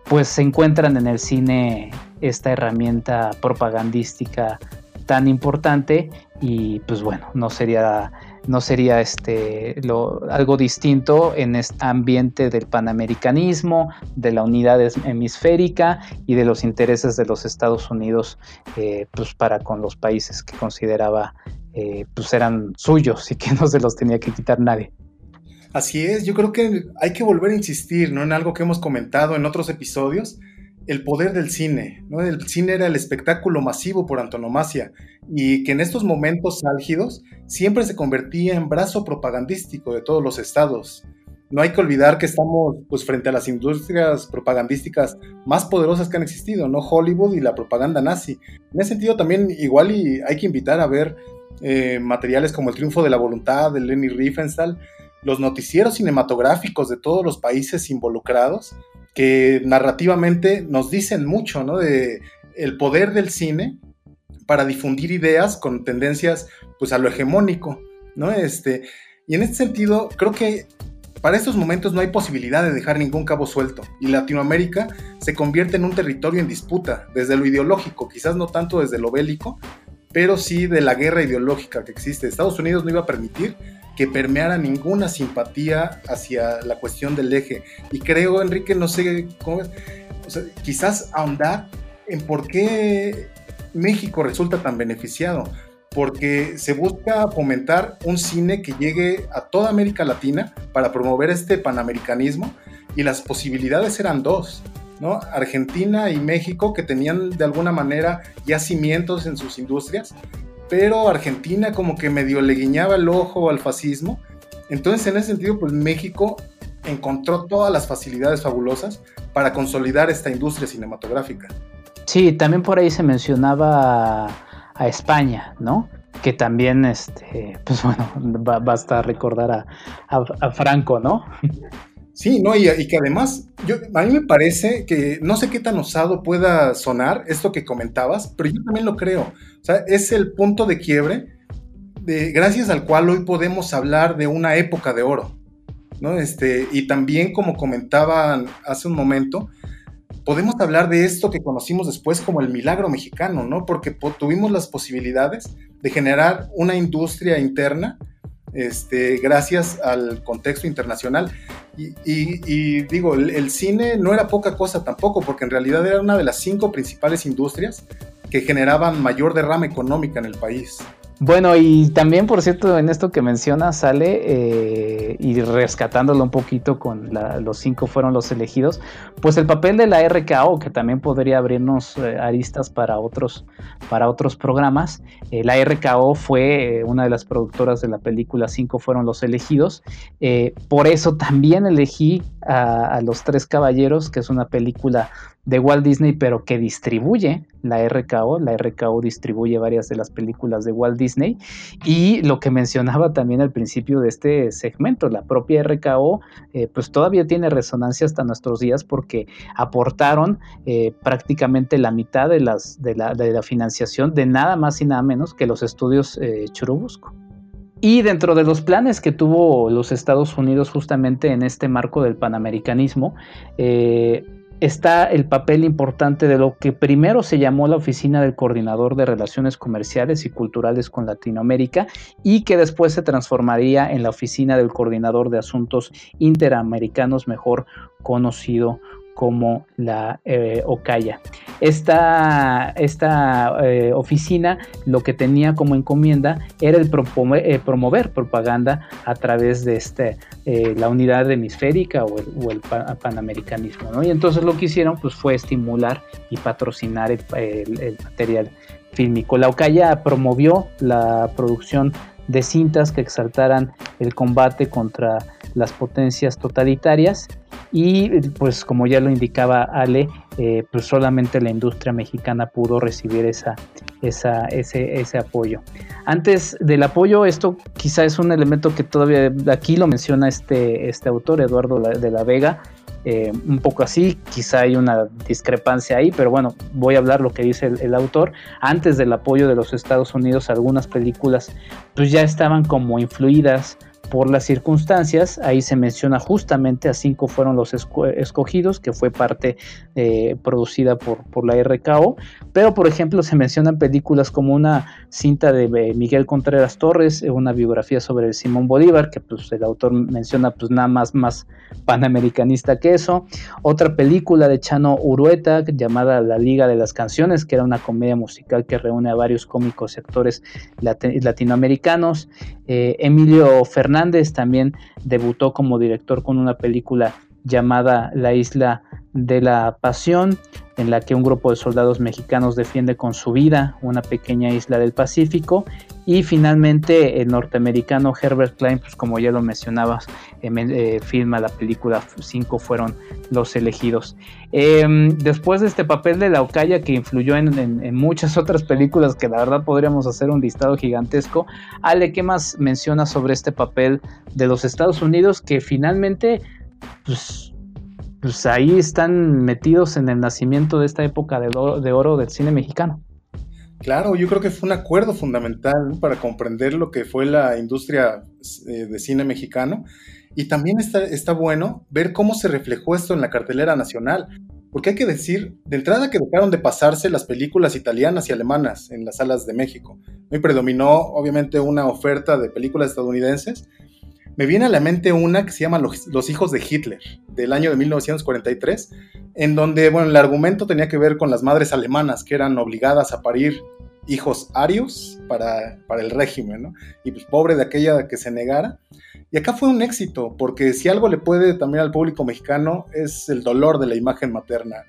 pues se encuentran en el cine esta herramienta propagandística tan importante y pues bueno, no sería no sería este algo distinto en este ambiente del panamericanismo, de la unidad hemisférica y de los intereses de los Estados Unidos eh, pues para con los países que consideraba eh, pues eran suyos y que no se los tenía que quitar nadie. Así es, yo creo que hay que volver a insistir ¿no? en algo que hemos comentado en otros episodios, el poder del cine. ¿no? El cine era el espectáculo masivo por antonomasia y que en estos momentos álgidos siempre se convertía en brazo propagandístico de todos los estados. No hay que olvidar que estamos pues, frente a las industrias propagandísticas más poderosas que han existido, ¿no? Hollywood y la propaganda nazi. En ese sentido también igual y hay que invitar a ver eh, materiales como El triunfo de la voluntad de Leni Riefenstahl, los noticieros cinematográficos de todos los países involucrados, que narrativamente nos dicen mucho, ¿no? De el poder del cine para difundir ideas con tendencias, pues, a lo hegemónico, ¿no? Este, y en este sentido, creo que para estos momentos no hay posibilidad de dejar ningún cabo suelto, y Latinoamérica se convierte en un territorio en disputa, desde lo ideológico, quizás no tanto desde lo bélico, pero sí de la guerra ideológica que existe. Estados Unidos no iba a permitir que permeara ninguna simpatía hacia la cuestión del eje. Y creo, Enrique, no sé cómo, quizás ahondar en por qué México resulta tan beneficiado? Porque se busca fomentar un cine que llegue a toda América Latina para promover este panamericanismo y las posibilidades eran dos. ¿no? Argentina y México que tenían de alguna manera ya cimientos en sus industrias, pero Argentina como que medio le guiñaba el ojo al fascismo. Entonces en ese sentido pues México encontró todas las facilidades fabulosas para consolidar esta industria cinematográfica. Sí, también por ahí se mencionaba a, España, ¿no? Que también, este, pues bueno, basta recordar a, a, Franco, ¿no? Sí, no, y, que además, yo, a mí me parece que no sé qué tan osado pueda sonar esto que comentabas, pero yo también lo creo. O sea, es el punto de quiebre de, gracias al cual hoy podemos hablar de una época de oro. ¿no? Este, y también, como comentaban hace un momento, podemos hablar de esto que conocimos después como el milagro mexicano, ¿no? Porque tuvimos las posibilidades de generar una industria interna este, gracias al contexto internacional. Y, digo, el, cine no era poca cosa tampoco, porque en realidad era una de las cinco principales industrias que generaban mayor derrama económica en el país. Bueno, y también, por cierto, en esto que menciona, sale eh, y rescatándolo un poquito con los cinco fueron los elegidos, pues el papel de la RKO, que también podría abrirnos eh, aristas para otros, para otros programas. Eh, la RKO fue una de las productoras de la película Cinco fueron los elegidos. por eso también elegí a, a Los Tres Caballeros, que es una película de Walt Disney, pero que distribuye la RKO. La RKO distribuye varias de las películas de Walt Y lo que mencionaba también al principio de este segmento, la propia RKO, eh, pues todavía tiene resonancia hasta nuestros días porque aportaron eh, prácticamente la mitad de, las, de, la, de la financiación de nada más y nada menos que los estudios eh, Churubusco. Y dentro de los planes que tuvo los Estados Unidos justamente en este marco del panamericanismo, está el papel importante de lo que primero se llamó la Oficina del Coordinador de Relaciones Comerciales y Culturales con Latinoamérica y que después se transformaría en la Oficina del Coordinador de Asuntos Interamericanos, mejor conocido como la eh, Ocaya. Esta, esta eh, oficina lo que tenía como encomienda era el eh, promover, propaganda a través de este, la unidad hemisférica o el, panamericanismo. Y entonces lo que hicieron pues, fue estimular y patrocinar el, el material fílmico. La Ocaya promovió la producción de cintas que exaltaran el combate contra las potencias totalitarias y pues como ya lo indicaba Ale, eh, pues solamente la industria mexicana pudo recibir esa, esa, ese, ese apoyo. Antes del apoyo, esto quizá es un elemento que todavía aquí lo menciona este, este autor, Eduardo de la Vega, eh, un poco así, quizá hay una discrepancia ahí, pero bueno, voy a hablar lo que dice el, el, autor. Antes del apoyo de los Estados Unidos, algunas películas pues ya estaban como influidas por las circunstancias, ahí se menciona justamente a cinco fueron los escogidos, que fue parte eh, producida por, por, la RKO, pero por ejemplo se mencionan películas como una cinta de eh, Miguel Contreras Torres, eh, una biografía sobre Simón Bolívar, que pues el autor menciona pues nada más más panamericanista que eso, otra película de Chano Urueta llamada La Liga de las Canciones, que era una comedia musical que reúne a varios cómicos y actores latinoamericanos, Emilio Fernández, también debutó como director con una película llamada La Isla de la Pasión, en la que un grupo de soldados mexicanos defiende con su vida una pequeña isla del Pacífico. Y finalmente el norteamericano Herbert Klein, pues como ya lo mencionabas, eh, eh, filma la película Cinco fueron los elegidos. Em, después de este papel de la Ocaya que influyó en, muchas otras películas que la verdad podríamos hacer un listado gigantesco, Ale, ¿qué más menciona sobre este papel de los Estados Unidos que finalmente pues, pues ahí están metidos en el nacimiento de esta época de oro, del cine mexicano. Claro, yo creo que fue un acuerdo fundamental para comprender lo que fue la industria eh, de cine mexicano y también está, bueno ver cómo se reflejó esto en la cartelera nacional. Porque hay que decir, de entrada que dejaron de pasarse las películas italianas y alemanas en las salas de México. Hoy predominó obviamente una oferta de películas estadounidenses, Me viene a la mente una que se llama Los, hijos de Hitler, del año de 1943, en donde, bueno, el argumento tenía que ver con las madres alemanas que eran obligadas a parir hijos arios para, para el régimen. Y pues pobre de aquella que se negara. Y acá fue un éxito, porque si algo le puede también al público mexicano es el dolor de la imagen materna.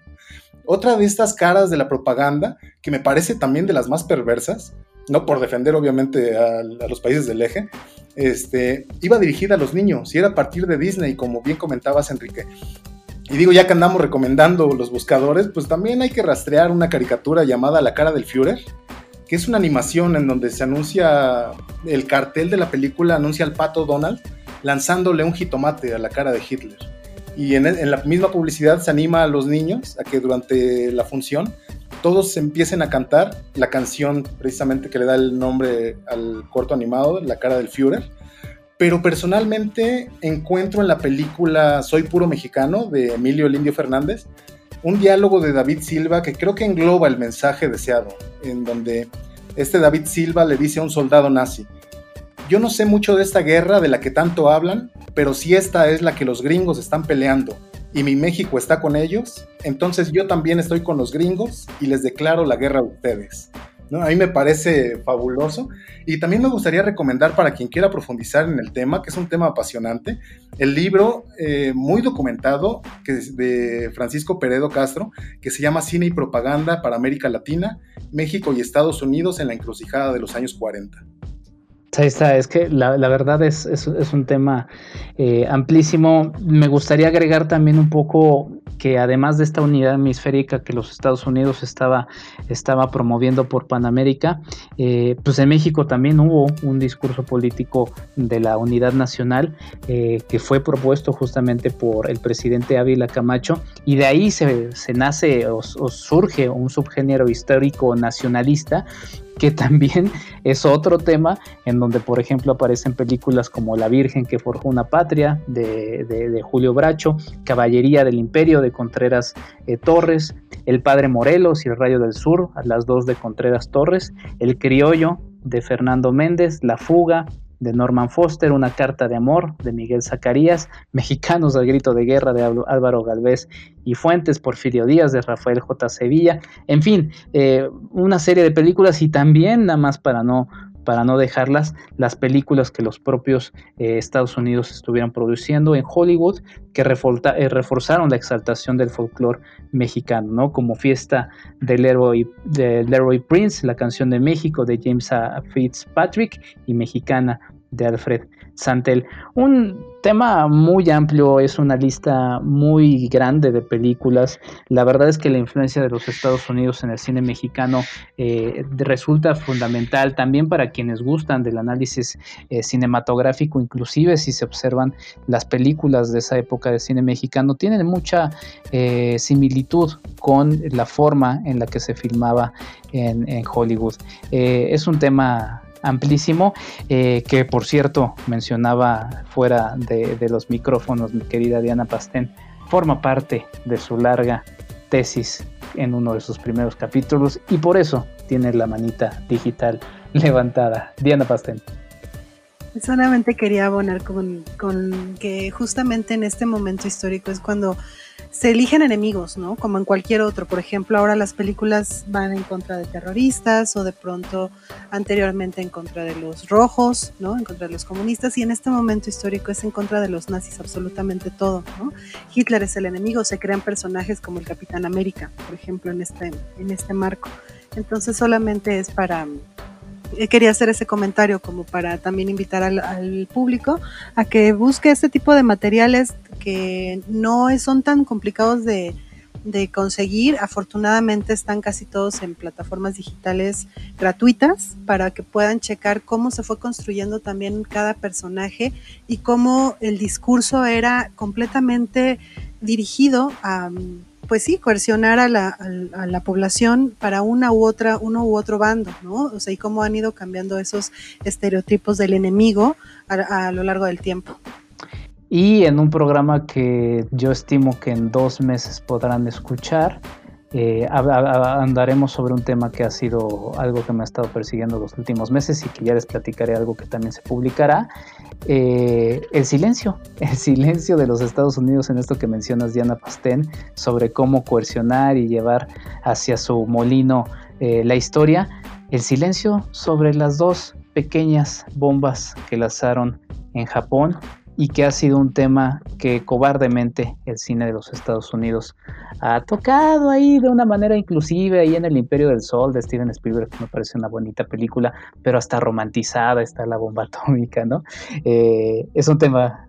Otra de estas caras de la propaganda, que me parece también de las más perversas, no por defender obviamente a, los países del eje, este, iba dirigida a los niños y era a partir de Disney, como bien comentabas Enrique. Y digo, ya que andamos recomendando los buscadores, pues también hay que rastrear una caricatura llamada La cara del Führer, que es una animación en donde se anuncia el cartel de la película, anuncia al pato Donald lanzándole un jitomate a la cara de Hitler. Y en la misma publicidad se anima a los niños a que durante la función todos empiecen a cantar la canción precisamente que le da el nombre al corto animado, La cara del Führer. Pero personalmente encuentro en la película Soy puro mexicano de Emilio el Indio Fernández un diálogo de David Silva que creo que engloba el mensaje deseado, en donde este David Silva le dice a un soldado nazi, yo no sé mucho de esta guerra de la que tanto hablan, pero si esta es la que los gringos están peleando y mi México está con ellos, entonces yo también estoy con los gringos y les declaro la guerra a ustedes. ¿no? A mí me parece fabuloso. Y también me gustaría recomendar para quien quiera profundizar en el tema, que es un tema apasionante, el libro eh, muy documentado que es de Francisco Peredo Castro, que se llama Cine y Propaganda para América Latina, México y Estados Unidos en la encrucijada de los años 40. Ahí está, es que la, verdad es, es, un tema eh, amplísimo. Me gustaría agregar también un poco que además de esta unidad hemisférica que los Estados Unidos estaba, estaba promoviendo por Panamérica, eh, pues en México también hubo un discurso político de la unidad nacional eh, que fue propuesto justamente por el presidente Ávila Camacho y de ahí se, se nace o surge un subgénero histórico nacionalista que también es otro tema en donde, por ejemplo, aparecen películas como La Virgen que forjó una patria de, de, Julio Bracho, Caballería del Imperio de Contreras eh, Torres, El Padre Morelos y El Rayo del Sur, las dos de Contreras Torres, El Criollo de Fernando Méndez, La Fuga, de Norman Foster, Una carta de amor de Miguel Zacarías, Mexicanos al grito de guerra de Álvaro Galvez y Fuentes, Porfirio Díaz de Rafael J. Sevilla, en fin, eh, una serie de películas y también nada más para no para no dejarlas las películas que los propios eh, Estados Unidos estuvieran produciendo en Hollywood que eh, reforzaron la exaltación del folclore mexicano, ¿no? Como Fiesta del Leroy, de Leroy Prince, la canción de México de James. Fitzpatrick y Mexicana de Alfred Santel. Un tema muy amplio, es una lista muy grande de películas. La verdad es que la influencia de los Estados Unidos en el cine mexicano eh, resulta fundamental también para quienes gustan del análisis eh, cinematográfico, inclusive si se observan las películas de esa época de cine mexicano, tienen mucha eh, similitud con la forma en la que se filmaba en, en Hollywood. es un tema amplísimo, eh, que por cierto mencionaba fuera de, los micrófonos mi querida Diana Pastén, forma parte de su larga tesis en uno de sus primeros capítulos y por eso tiene la manita digital levantada. Diana Pastén. Solamente quería abonar con que justamente en este momento histórico es cuando se eligen enemigos, ¿no? Como en cualquier otro. Por ejemplo, ahora las películas van en contra de terroristas o de pronto anteriormente en contra de los rojos, ¿no? En contra de los comunistas y en este momento histórico es en contra de los nazis absolutamente todo, ¿no? Hitler es el enemigo, se crean personajes como el Capitán América, por ejemplo, en este, en este marco. Entonces solamente es para quería hacer ese comentario como para también invitar al, público a que busque este tipo de materiales que no son tan complicados de, conseguir. Afortunadamente están casi todos en plataformas digitales gratuitas para que puedan checar cómo se fue construyendo también cada personaje y cómo el discurso era completamente dirigido a pues sí, coercionar a la, a, la, población para una u otra, uno u otro bando, ¿no? O sea, y cómo han ido cambiando esos estereotipos del enemigo a lo largo del tiempo. Y en un programa que yo estimo que en dos meses podrán escuchar, eh, andaremos sobre un tema que ha sido algo que me ha estado persiguiendo los últimos meses y que ya les platicaré algo que también se publicará. Eh, el silencio, el silencio de los Estados Unidos en esto que mencionas Diana Pastén sobre cómo coercionar y llevar hacia su molino eh, la historia. El silencio sobre las dos pequeñas bombas que lanzaron en Japón y que ha sido un tema que cobardemente el cine de los Estados Unidos ha tocado ahí de una manera inclusive ahí en El Imperio del Sol de Steven Spielberg, que me parece una bonita película, pero hasta romantizada está la bomba atómica, ¿no? Eh, es un tema...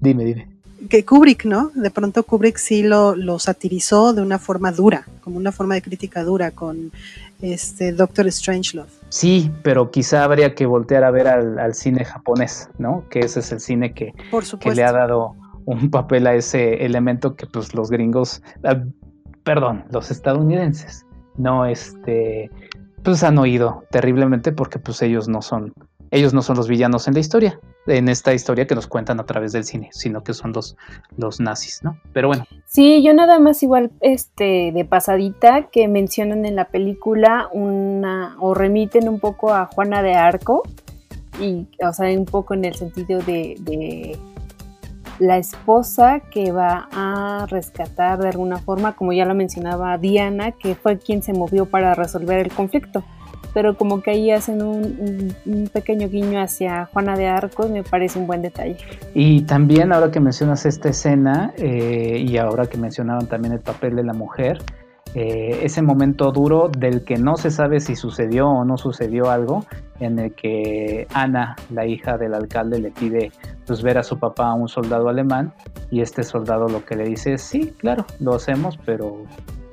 dime, dime que Kubrick, ¿no? De pronto Kubrick sí lo, lo, satirizó de una forma dura, como una forma de crítica dura con este Doctor Strangelove. Sí, pero quizá habría que voltear a ver al, cine japonés, ¿no? Que ese es el cine que, que, le ha dado un papel a ese elemento que pues los gringos, ah, perdón, los estadounidenses, no este, pues han oído terriblemente porque pues ellos no son ellos no son los villanos en la historia, en esta historia que nos cuentan a través del cine, sino que son los, los nazis, ¿no? Pero bueno. Sí, yo nada más igual este de pasadita que mencionan en la película una o remiten un poco a Juana de Arco y o sea, un poco en el sentido de, de la esposa que va a rescatar de alguna forma, como ya lo mencionaba Diana, que fue quien se movió para resolver el conflicto pero como que ahí hacen un, pequeño guiño hacia Juana de Arcos, me parece un buen detalle. Y también ahora que mencionas esta escena eh, y ahora que mencionaban también el papel de la mujer, eh, ese momento duro del que no se sabe si sucedió o no sucedió algo, en el que Ana, la hija del alcalde, le pide pues, ver a su papá a un soldado alemán y este soldado lo que le dice es, sí, claro, lo hacemos, pero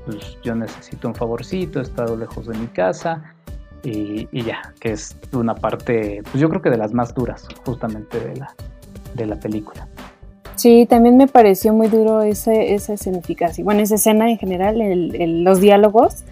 pues, yo necesito un favorcito, he estado lejos de mi casa, y, ya, que es una parte, pues yo creo que de las más duras justamente de la, de la película. Sí, también me pareció muy duro ese, esa escenificación, bueno, esa escena en general, el, los diálogos,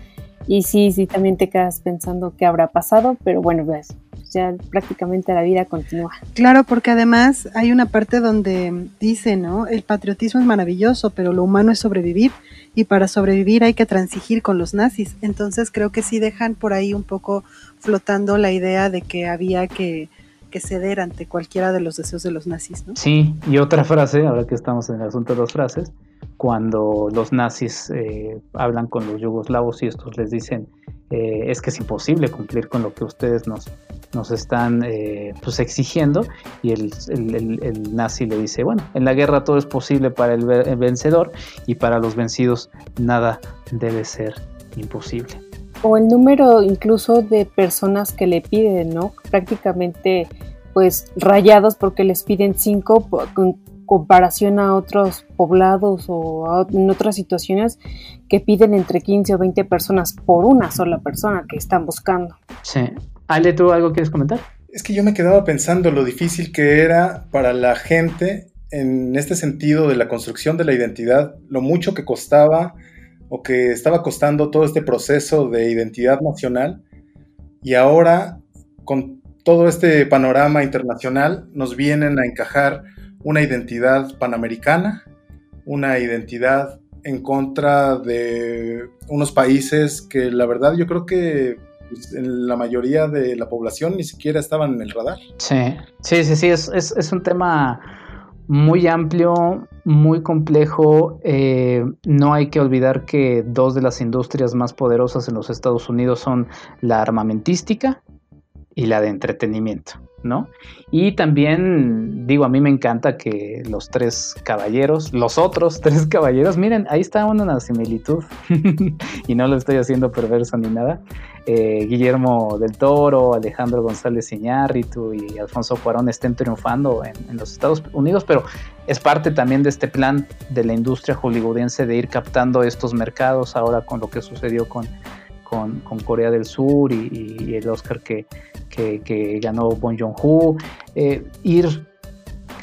y sí, sí, también te quedas pensando qué habrá pasado, pero bueno, pues ya prácticamente la vida continúa. Claro, porque además hay una parte donde dice, ¿no? El patriotismo es maravilloso, pero lo humano es sobrevivir y para sobrevivir hay que transigir con los nazis. Entonces creo que sí dejan por ahí un poco flotando la idea de que había que, ceder ante cualquiera de los deseos de los nazis. ¿no? Sí, y otra frase, ahora que estamos en el asunto de las frases, cuando los nazis eh, hablan con los yugoslavos y estos les dicen eh, es que es imposible cumplir con lo que ustedes nos, nos están eh, pues exigiendo y el, el, nazi le dice, bueno, en la guerra todo es posible para el, vencedor y para los vencidos nada debe ser imposible. O el número incluso de personas que le piden, ¿no? Prácticamente pues rayados porque les piden cinco comparación a otros poblados o en otras situaciones que piden entre 15 o 20 personas por una sola persona que están buscando. Sí, Ale, ¿tú algo quieres comentar? Es que yo me quedaba pensando lo difícil que era para la gente en este sentido de la construcción de la identidad, lo mucho que costaba o que estaba costando todo este proceso de identidad nacional y ahora con todo este panorama internacional nos vienen a encajar una identidad panamericana, una identidad en contra de unos países que la verdad yo creo que pues, la mayoría de la población ni siquiera estaban en el radar. Sí, sí, sí, sí, es, un tema muy amplio, muy complejo. Eh, no hay que olvidar que dos de las industrias más poderosas en los Estados Unidos son la armamentística y la de entretenimiento. ¿no? Y también, digo, a mí me encanta que los tres caballeros, los otros tres caballeros, miren, ahí está una similitud, y no lo estoy haciendo perverso ni nada. Eh, Guillermo del Toro, Alejandro González Iñárritu y Alfonso Cuarón estén triunfando en, los Estados Unidos, pero es parte también de este plan de la industria hollywoodense de ir captando estos mercados ahora con lo que sucedió con con, Corea del Sur y, el Oscar que, que, ganó Bon Joon-ho, eh, ir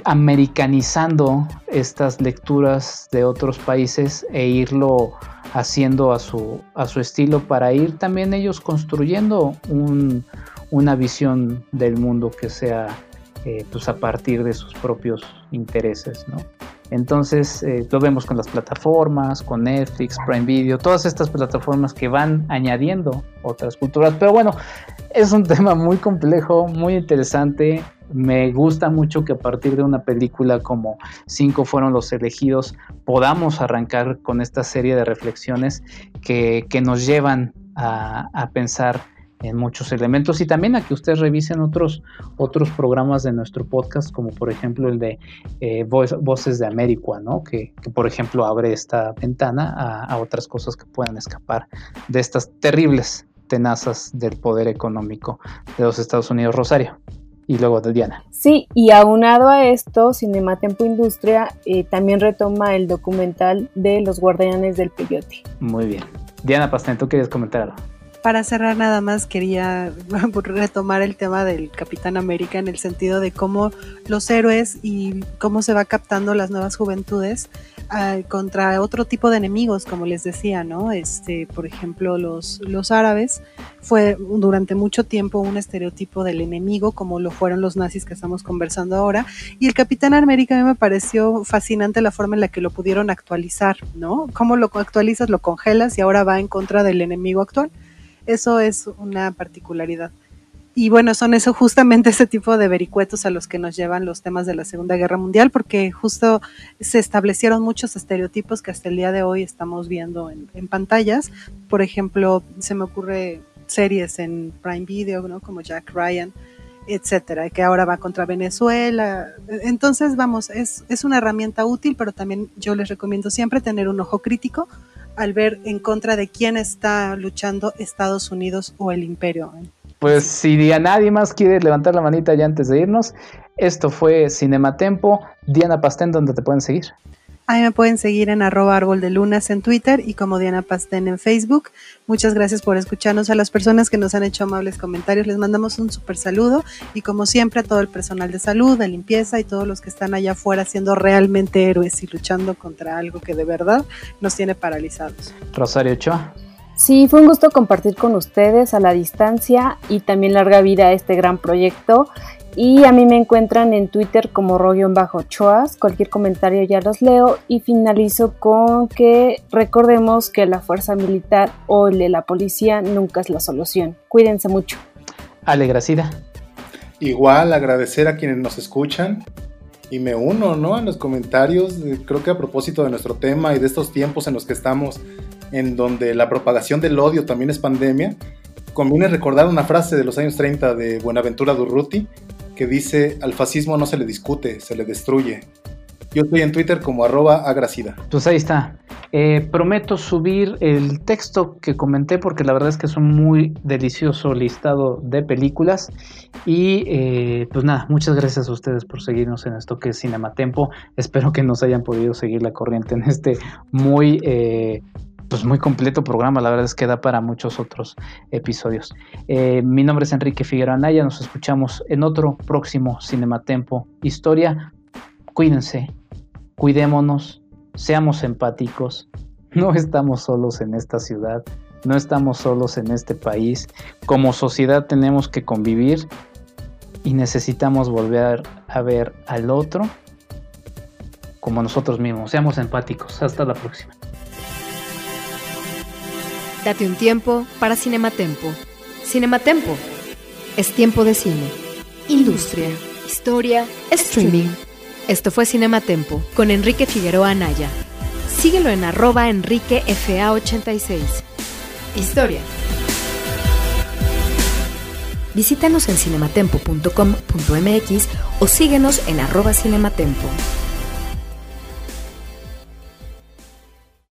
americanizando estas lecturas de otros países e irlo haciendo a su, a su estilo para ir también ellos construyendo una visión del mundo que sea eh, pues a partir de sus propios intereses, ¿no? Entonces eh, lo vemos con las plataformas, con Netflix, Prime Video, todas estas plataformas que van añadiendo otras culturas. Pero bueno, es un tema muy complejo, muy interesante. Me gusta mucho que a partir de una película como Cinco fueron los elegidos podamos arrancar con esta serie de reflexiones que, que nos llevan a, pensar en muchos elementos y también a que ustedes revisen otros, otros programas de nuestro podcast, como por ejemplo el de eh, Voces de América, ¿no? Que, que, por ejemplo abre esta ventana a, a, otras cosas que puedan escapar de estas terribles tenazas del poder económico de los Estados Unidos, Rosario. Y luego de Diana. Sí, y aunado a esto, Cinematempo Industria eh, también retoma el documental de Los Guardianes del Peyote. Muy bien. Diana Pastén, ¿tú quieres comentar algo? Para cerrar nada más quería retomar el tema del Capitán América en el sentido de cómo los héroes y cómo se va captando las nuevas juventudes uh, contra otro tipo de enemigos, como les decía, ¿no? Este, por ejemplo, los, los árabes fue durante mucho tiempo un estereotipo del enemigo, como lo fueron los nazis que estamos conversando ahora, y el Capitán América a mí me pareció fascinante la forma en la que lo pudieron actualizar, ¿no? Cómo lo actualizas, lo congelas y ahora va en contra del enemigo actual. Eso es una particularidad. Y bueno, son eso justamente ese tipo de vericuetos a los que nos llevan los temas de la Segunda Guerra Mundial, porque justo se establecieron muchos estereotipos que hasta el día de hoy estamos viendo en, pantallas. Por ejemplo, se me ocurre series en Prime Video. Como Jack Ryan, etcétera, que ahora va contra Venezuela. Entonces, vamos, es, es una herramienta útil, pero también yo les recomiendo siempre tener un ojo crítico al ver en contra de quién está luchando Estados Unidos o el imperio. Pues si a nadie más quiere levantar la manita ya antes de irnos, esto fue Cinematempo. Diana Pastén, ¿dónde te pueden seguir? Ahí me pueden seguir en arroba árbol de lunas en Twitter y como Diana Pastén en Facebook. Muchas gracias por escucharnos. A las personas que nos han hecho amables comentarios les mandamos un súper saludo y como siempre a todo el personal de salud, de limpieza y todos los que están allá afuera siendo realmente héroes y luchando contra algo que de verdad nos tiene paralizados. Rosario Ochoa. Sí, fue un gusto compartir con ustedes a la distancia y también larga vida a este gran proyecto. Y a mí me encuentran en Twitter como ro-choas. Cualquier comentario ya los leo. Y finalizo con que recordemos que la fuerza militar o el de la policía nunca es la solución. Cuídense mucho. Ale Gracida. Igual agradecer a quienes nos escuchan. Y me uno, ¿no? A los comentarios. Creo que a propósito de nuestro tema y de estos tiempos en los que estamos, en donde la propagación del odio también es pandemia, conviene recordar una frase de los años 30 de Buenaventura Durruti, que dice, al fascismo no se le discute, se le destruye. Yo estoy en Twitter como arroba agracida. Pues ahí está. Eh, prometo subir el texto que comenté porque la verdad es que es un muy delicioso listado de películas. Y eh, pues nada, muchas gracias a ustedes por seguirnos en esto que es Cinematempo. Espero que nos hayan podido seguir la corriente en este muy eh, pues muy completo programa, la verdad es que da para muchos otros episodios. Eh, mi nombre es Enrique Figueroa Anaya, nos escuchamos en otro próximo Cinematempo Historia. Cuídense, cuidémonos, seamos empáticos, no estamos solos en esta ciudad, no estamos solos en este país, como sociedad tenemos que convivir y necesitamos volver a ver al otro como nosotros mismos, seamos empáticos, hasta la próxima. Date un tiempo para Cinematempo. Cinematempo. Es tiempo de cine. Industria. Historia. Streaming. Esto fue Cinematempo con Enrique Figueroa Anaya. Síguelo en arroba enriquefa86. Historia. Visítanos en cinematempo.com.mx o síguenos en arroba cinematempo.